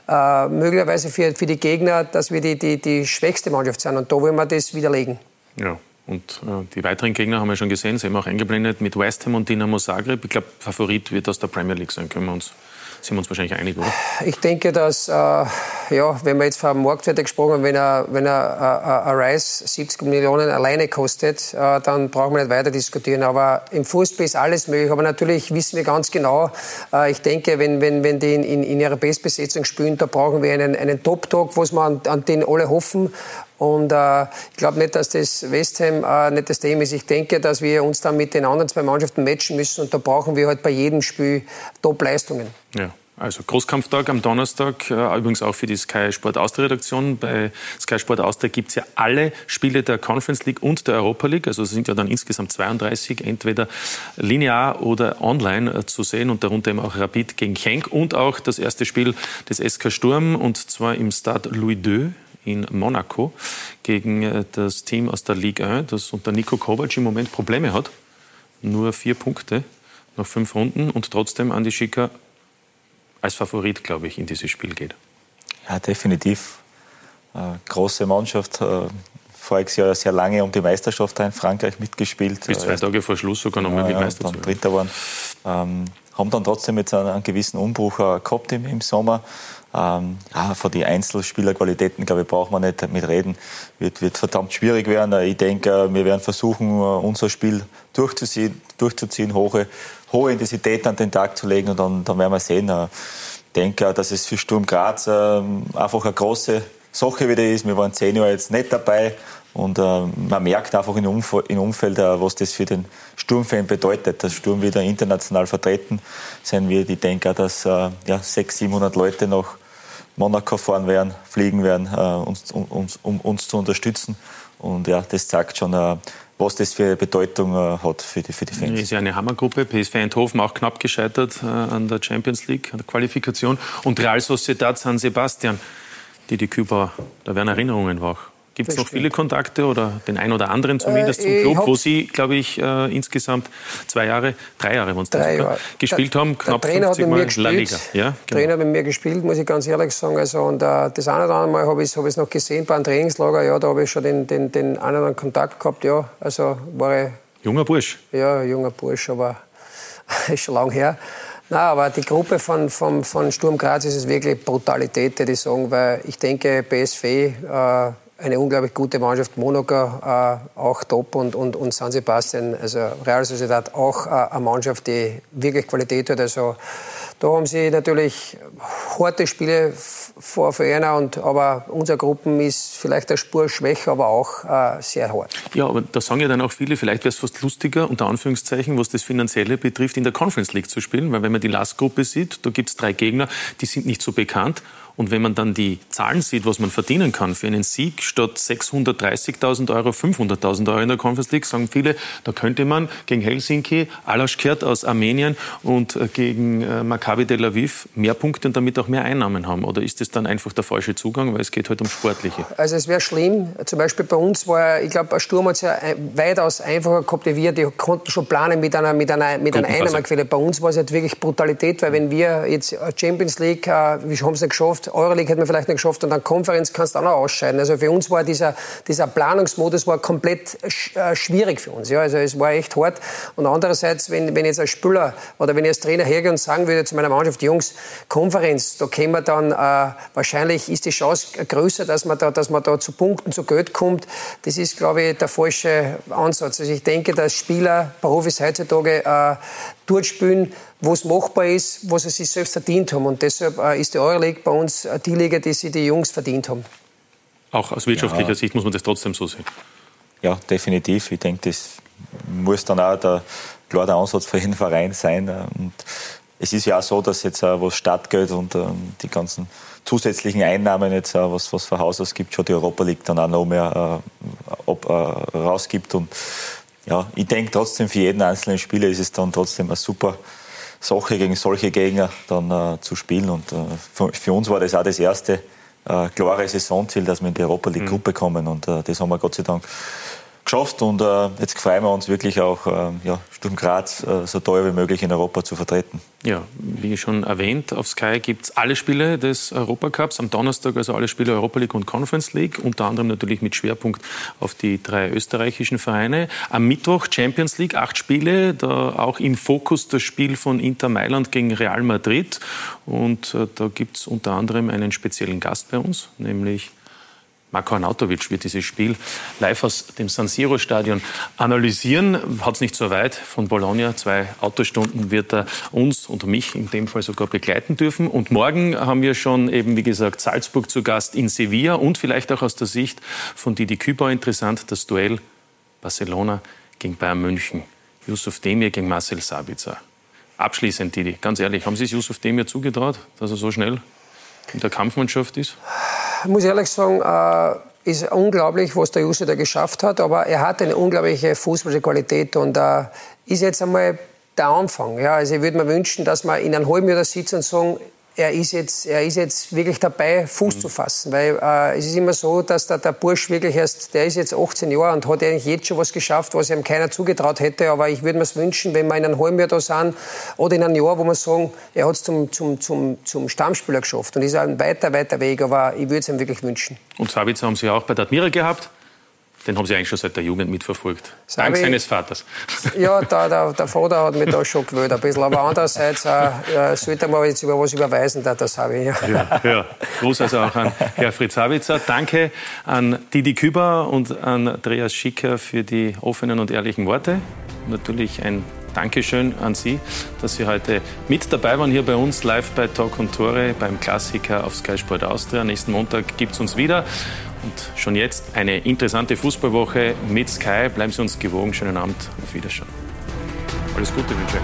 Speaker 9: äh, möglicherweise für, für die Gegner, dass wir die, die, die schwächste Mannschaft sind. Und da wollen wir das widerlegen.
Speaker 8: Ja. Und äh, die weiteren Gegner haben wir schon gesehen, sie haben auch eingeblendet mit West Ham und Dinamo Zagreb. Ich glaube, Favorit wird aus der Premier League sein, können wir uns sind wir uns wahrscheinlich einig, oder?
Speaker 9: Ich denke, dass, äh, ja, wenn wir jetzt vom Marktwert gesprochen haben, wenn er, wenn er äh, ein Rice 70 Millionen alleine kostet, äh, dann brauchen wir nicht weiter diskutieren. Aber im Fußball ist alles möglich. Aber natürlich wissen wir ganz genau, äh, ich denke, wenn, wenn, wenn die in, in, in ihrer Bestbesetzung spielen, da brauchen wir einen, einen Top-Talk, an, an den alle hoffen. Und äh, ich glaube nicht, dass das West Ham äh, nicht das Thema ist. Ich denke, dass wir uns dann mit den anderen zwei Mannschaften matchen müssen. Und da brauchen wir halt bei jedem Spiel Top-Leistungen.
Speaker 8: Ja. Also Großkampftag am Donnerstag, äh, übrigens auch für die Sky Sport Austria Redaktion. Bei Sky Sport Austria gibt es ja alle Spiele der Conference League und der Europa League. Also es sind ja dann insgesamt 32, entweder linear oder online äh, zu sehen und darunter eben auch Rapid gegen Genk und auch das erste Spiel des SK Sturm und zwar im Stade Louis II in Monaco gegen äh, das Team aus der Ligue 1, das unter Nico Kovac im Moment Probleme hat. Nur vier Punkte nach fünf Runden und trotzdem Andi Schicker als Favorit, glaube ich, in dieses Spiel geht.
Speaker 6: Ja, definitiv. Äh, große Mannschaft. Äh, voriges Jahr sehr lange um die Meisterschaft in Frankreich mitgespielt.
Speaker 8: Bis zwei Tage vor Schluss sogar noch möglich ja, Meister
Speaker 6: dann Dritter waren. Ähm, haben dann trotzdem jetzt einen, gewissen Umbruch äh, gehabt im, im Sommer. Ähm, ja, von den Einzelspielerqualitäten, glaube ich, braucht man nicht mitreden. Wird, wird verdammt schwierig werden. Ich denke, wir werden versuchen, unser Spiel durchzuziehen, durchzuziehen hohe, hohe Intensität an den Tag zu legen und dann, dann werden wir sehen. Ich denke, dass es für Sturm Graz ähm, einfach eine große Sache wieder ist. Wir waren zehn Jahre jetzt nicht dabei. Und äh, man merkt einfach im, Umf im Umfeld, äh, was das für den Sturmfan bedeutet, dass Sturm wieder international vertreten sein wird. Ich denke auch, dass äh, ja, 600, 700 Leute nach Monaco fahren werden, fliegen werden, äh, uns, um, um, uns zu unterstützen. Und ja, das zeigt schon, äh, was das für Bedeutung äh, hat für die, für die Fans.
Speaker 8: Das ist ja eine Hammergruppe. PSV Eindhoven auch knapp gescheitert an der Champions League, an der Qualifikation. Und Real Sociedad San Sebastian, die die Küber, da werden Erinnerungen wach. Gibt es noch viele Kontakte oder den einen oder anderen zumindest äh, zum Club, wo Sie, glaube ich, äh, insgesamt zwei Jahre, drei Jahre, wenn drei Jahre. gespielt
Speaker 9: der,
Speaker 8: haben,
Speaker 9: knapp der Trainer 50 hat mit Mal mir gespielt. La Liga. Ja, genau. Trainer hat mit mir gespielt, muss ich ganz ehrlich sagen. Also, und äh, das eine oder andere Mal habe ich es hab noch gesehen bei einem Trainingslager. Ja, da habe ich schon den, den, den einen oder anderen Kontakt gehabt. Ja, also war ich,
Speaker 8: Junger Bursch.
Speaker 9: Ja, junger Bursch, aber ist schon lange her. Nein, aber die Gruppe von, von, von Sturm Graz ist es wirklich Brutalität, würde ich sagen, weil ich denke, BSV äh, eine unglaublich gute Mannschaft. Monaco äh, auch top und, und, und San Sebastian, also Real Sociedad auch äh, eine Mannschaft, die wirklich Qualität hat. Also da haben sie natürlich harte Spiele vor einer, und, aber unsere Gruppen ist vielleicht eine Spur schwächer, aber auch äh, sehr hart.
Speaker 8: Ja, aber da sagen ja dann auch viele, vielleicht wäre es fast lustiger, unter Anführungszeichen, was das Finanzielle betrifft, in der Conference League zu spielen, weil wenn man die Last-Gruppe sieht, da gibt es drei Gegner, die sind nicht so bekannt und wenn man dann die Zahlen sieht, was man verdienen kann für einen Sieg statt 630.000 Euro, 500.000 Euro in der Conference League, sagen viele, da könnte man gegen Helsinki, Alaschkert aus Armenien und äh, gegen äh, Maccabi Tel Aviv mehr Punkte und damit auch mehr Einnahmen haben. Oder ist das dann einfach der falsche Zugang, weil es geht halt um Sportliche?
Speaker 9: Also es wäre schlimm. Zum Beispiel bei uns war, ich glaube, ein Sturm hat es ja weitaus einfacher gehabt, wie wir. Die konnten schon planen mit einer, mit einer, mit einer Einnahmequelle. Bei uns war es halt wirklich Brutalität, weil wenn wir jetzt Champions League, äh, wir haben es nicht geschafft, Euroleague hätten wir vielleicht nicht geschafft und dann Konferenz kannst du auch noch ausscheiden. Also für uns war dieser, dieser Planungsmodus war komplett äh, schwierig für uns. Ja, also es war echt hart. Und andererseits, wenn, wenn jetzt als Spieler oder wenn ich als Trainer hergehe und sagen würde zu meiner Mannschaft, Jungs, Konferenz, da können wir dann, äh, wahrscheinlich ist die Chance größer, dass man da, dass man da zu Punkten, zu Geld kommt. Das ist, glaube ich, der falsche Ansatz. Also ich denke, dass Spieler, Profis heutzutage äh, dort spielen, wo es machbar ist, wo sie sich selbst verdient haben. Und deshalb äh, ist die Euroleague bei uns äh, die Liga, die sich die Jungs verdient haben.
Speaker 8: Auch aus wirtschaftlicher ja. Sicht muss man das trotzdem so sehen.
Speaker 6: Ja, definitiv. Ich denke, das muss dann auch der, klar der Ansatz für jeden Verein sein. Und es ist ja auch so, dass jetzt was Stadtgeld und ähm, die ganzen zusätzlichen Einnahmen jetzt, was, was für Haus gibt, schon die Europa League dann auch noch mehr äh, ob, äh, rausgibt. Und ja, ich denke trotzdem für jeden einzelnen Spieler ist es dann trotzdem eine super Sache gegen solche Gegner dann äh, zu spielen. Und äh, für, für, uns war das auch das erste äh, klare Saisonziel, dass wir in die Europa League Gruppe kommen. Und äh, das haben wir Gott sei Dank geschafft und äh, jetzt freuen wir uns wirklich auch, äh, ja, Sturm Graz äh, so teuer wie möglich in Europa zu vertreten.
Speaker 8: Ja, wie schon erwähnt, auf Sky gibt es alle Spiele des Europacups. Am Donnerstag also alle Spiele Europa League und Conference League, unter anderem natürlich mit Schwerpunkt auf die drei österreichischen Vereine. Am Mittwoch Champions League, acht Spiele, da auch im Fokus das Spiel von Inter Mailand gegen Real Madrid. Und äh, da gibt es unter anderem einen speziellen Gast bei uns, nämlich Marko Arnautovic wird dieses Spiel live aus dem San Siro-Stadion analysieren. Hat es nicht so weit von Bologna. Zwei Autostunden wird er uns und mich in dem Fall sogar begleiten dürfen. Und morgen haben wir schon eben, wie gesagt, Salzburg zu Gast in Sevilla und vielleicht auch aus der Sicht von Didi Kübauer interessant, das Duell Barcelona gegen Bayern München. Yusuf Demir gegen Marcel Sabitzer. Abschließend, Didi, ganz ehrlich, haben Sie es Yusuf Demir zugetraut, dass er so schnell in der Kampfmannschaft ist?
Speaker 9: Muss ehrlich sagen, äh, ist unglaublich, was der Jussi da geschafft hat. Aber er hat eine unglaubliche fußballische Qualität und äh, ist jetzt einmal der Anfang. Ja, also ich würde mir wünschen, dass wir in einem halben Jahr da sitzen und sagen, er ist jetzt, er ist jetzt wirklich dabei, Fuß mhm. zu fassen. Weil äh, es ist immer so, dass der, der Bursch wirklich erst, der ist jetzt 18 Jahre und hat eigentlich jetzt schon was geschafft, was ihm keiner zugetraut hätte. Aber ich würde mir es wünschen, wenn wir in einem halben Jahr da sind oder in einem Jahr, wo wir sagen, er hat es zum, zum, zum, zum Stammspieler geschafft. Und ist ein weiter, weiter Weg, aber ich würde es ihm wirklich wünschen.
Speaker 8: Und Sabitzer haben Sie auch bei der Admira gehabt? Den haben Sie eigentlich schon seit der Jugend mitverfolgt. Dank
Speaker 9: ich,
Speaker 8: seines Vaters.
Speaker 9: Ja, der, der, der, Vater hat mich da schon gewöhnt ein bisschen. Aber andererseits äh, sollte man jetzt über was überweisen, das habe ich.
Speaker 8: Ja. Ja. Gruß also auch an Herr Fritz Sabitzer. Danke an Didi Küber und an Andreas Schicker für die offenen und ehrlichen Worte. Natürlich ein Dankeschön an Sie, dass Sie heute mit dabei waren hier bei uns live bei Talk und Tore beim Klassiker auf Sky Sport Austria. Nächsten Montag gibt es uns wieder und schon jetzt eine interessante Fußballwoche mit Sky. Bleiben Sie uns gewogen. Schönen Abend. Auf Wiedersehen. Alles Gute, wünsche ich.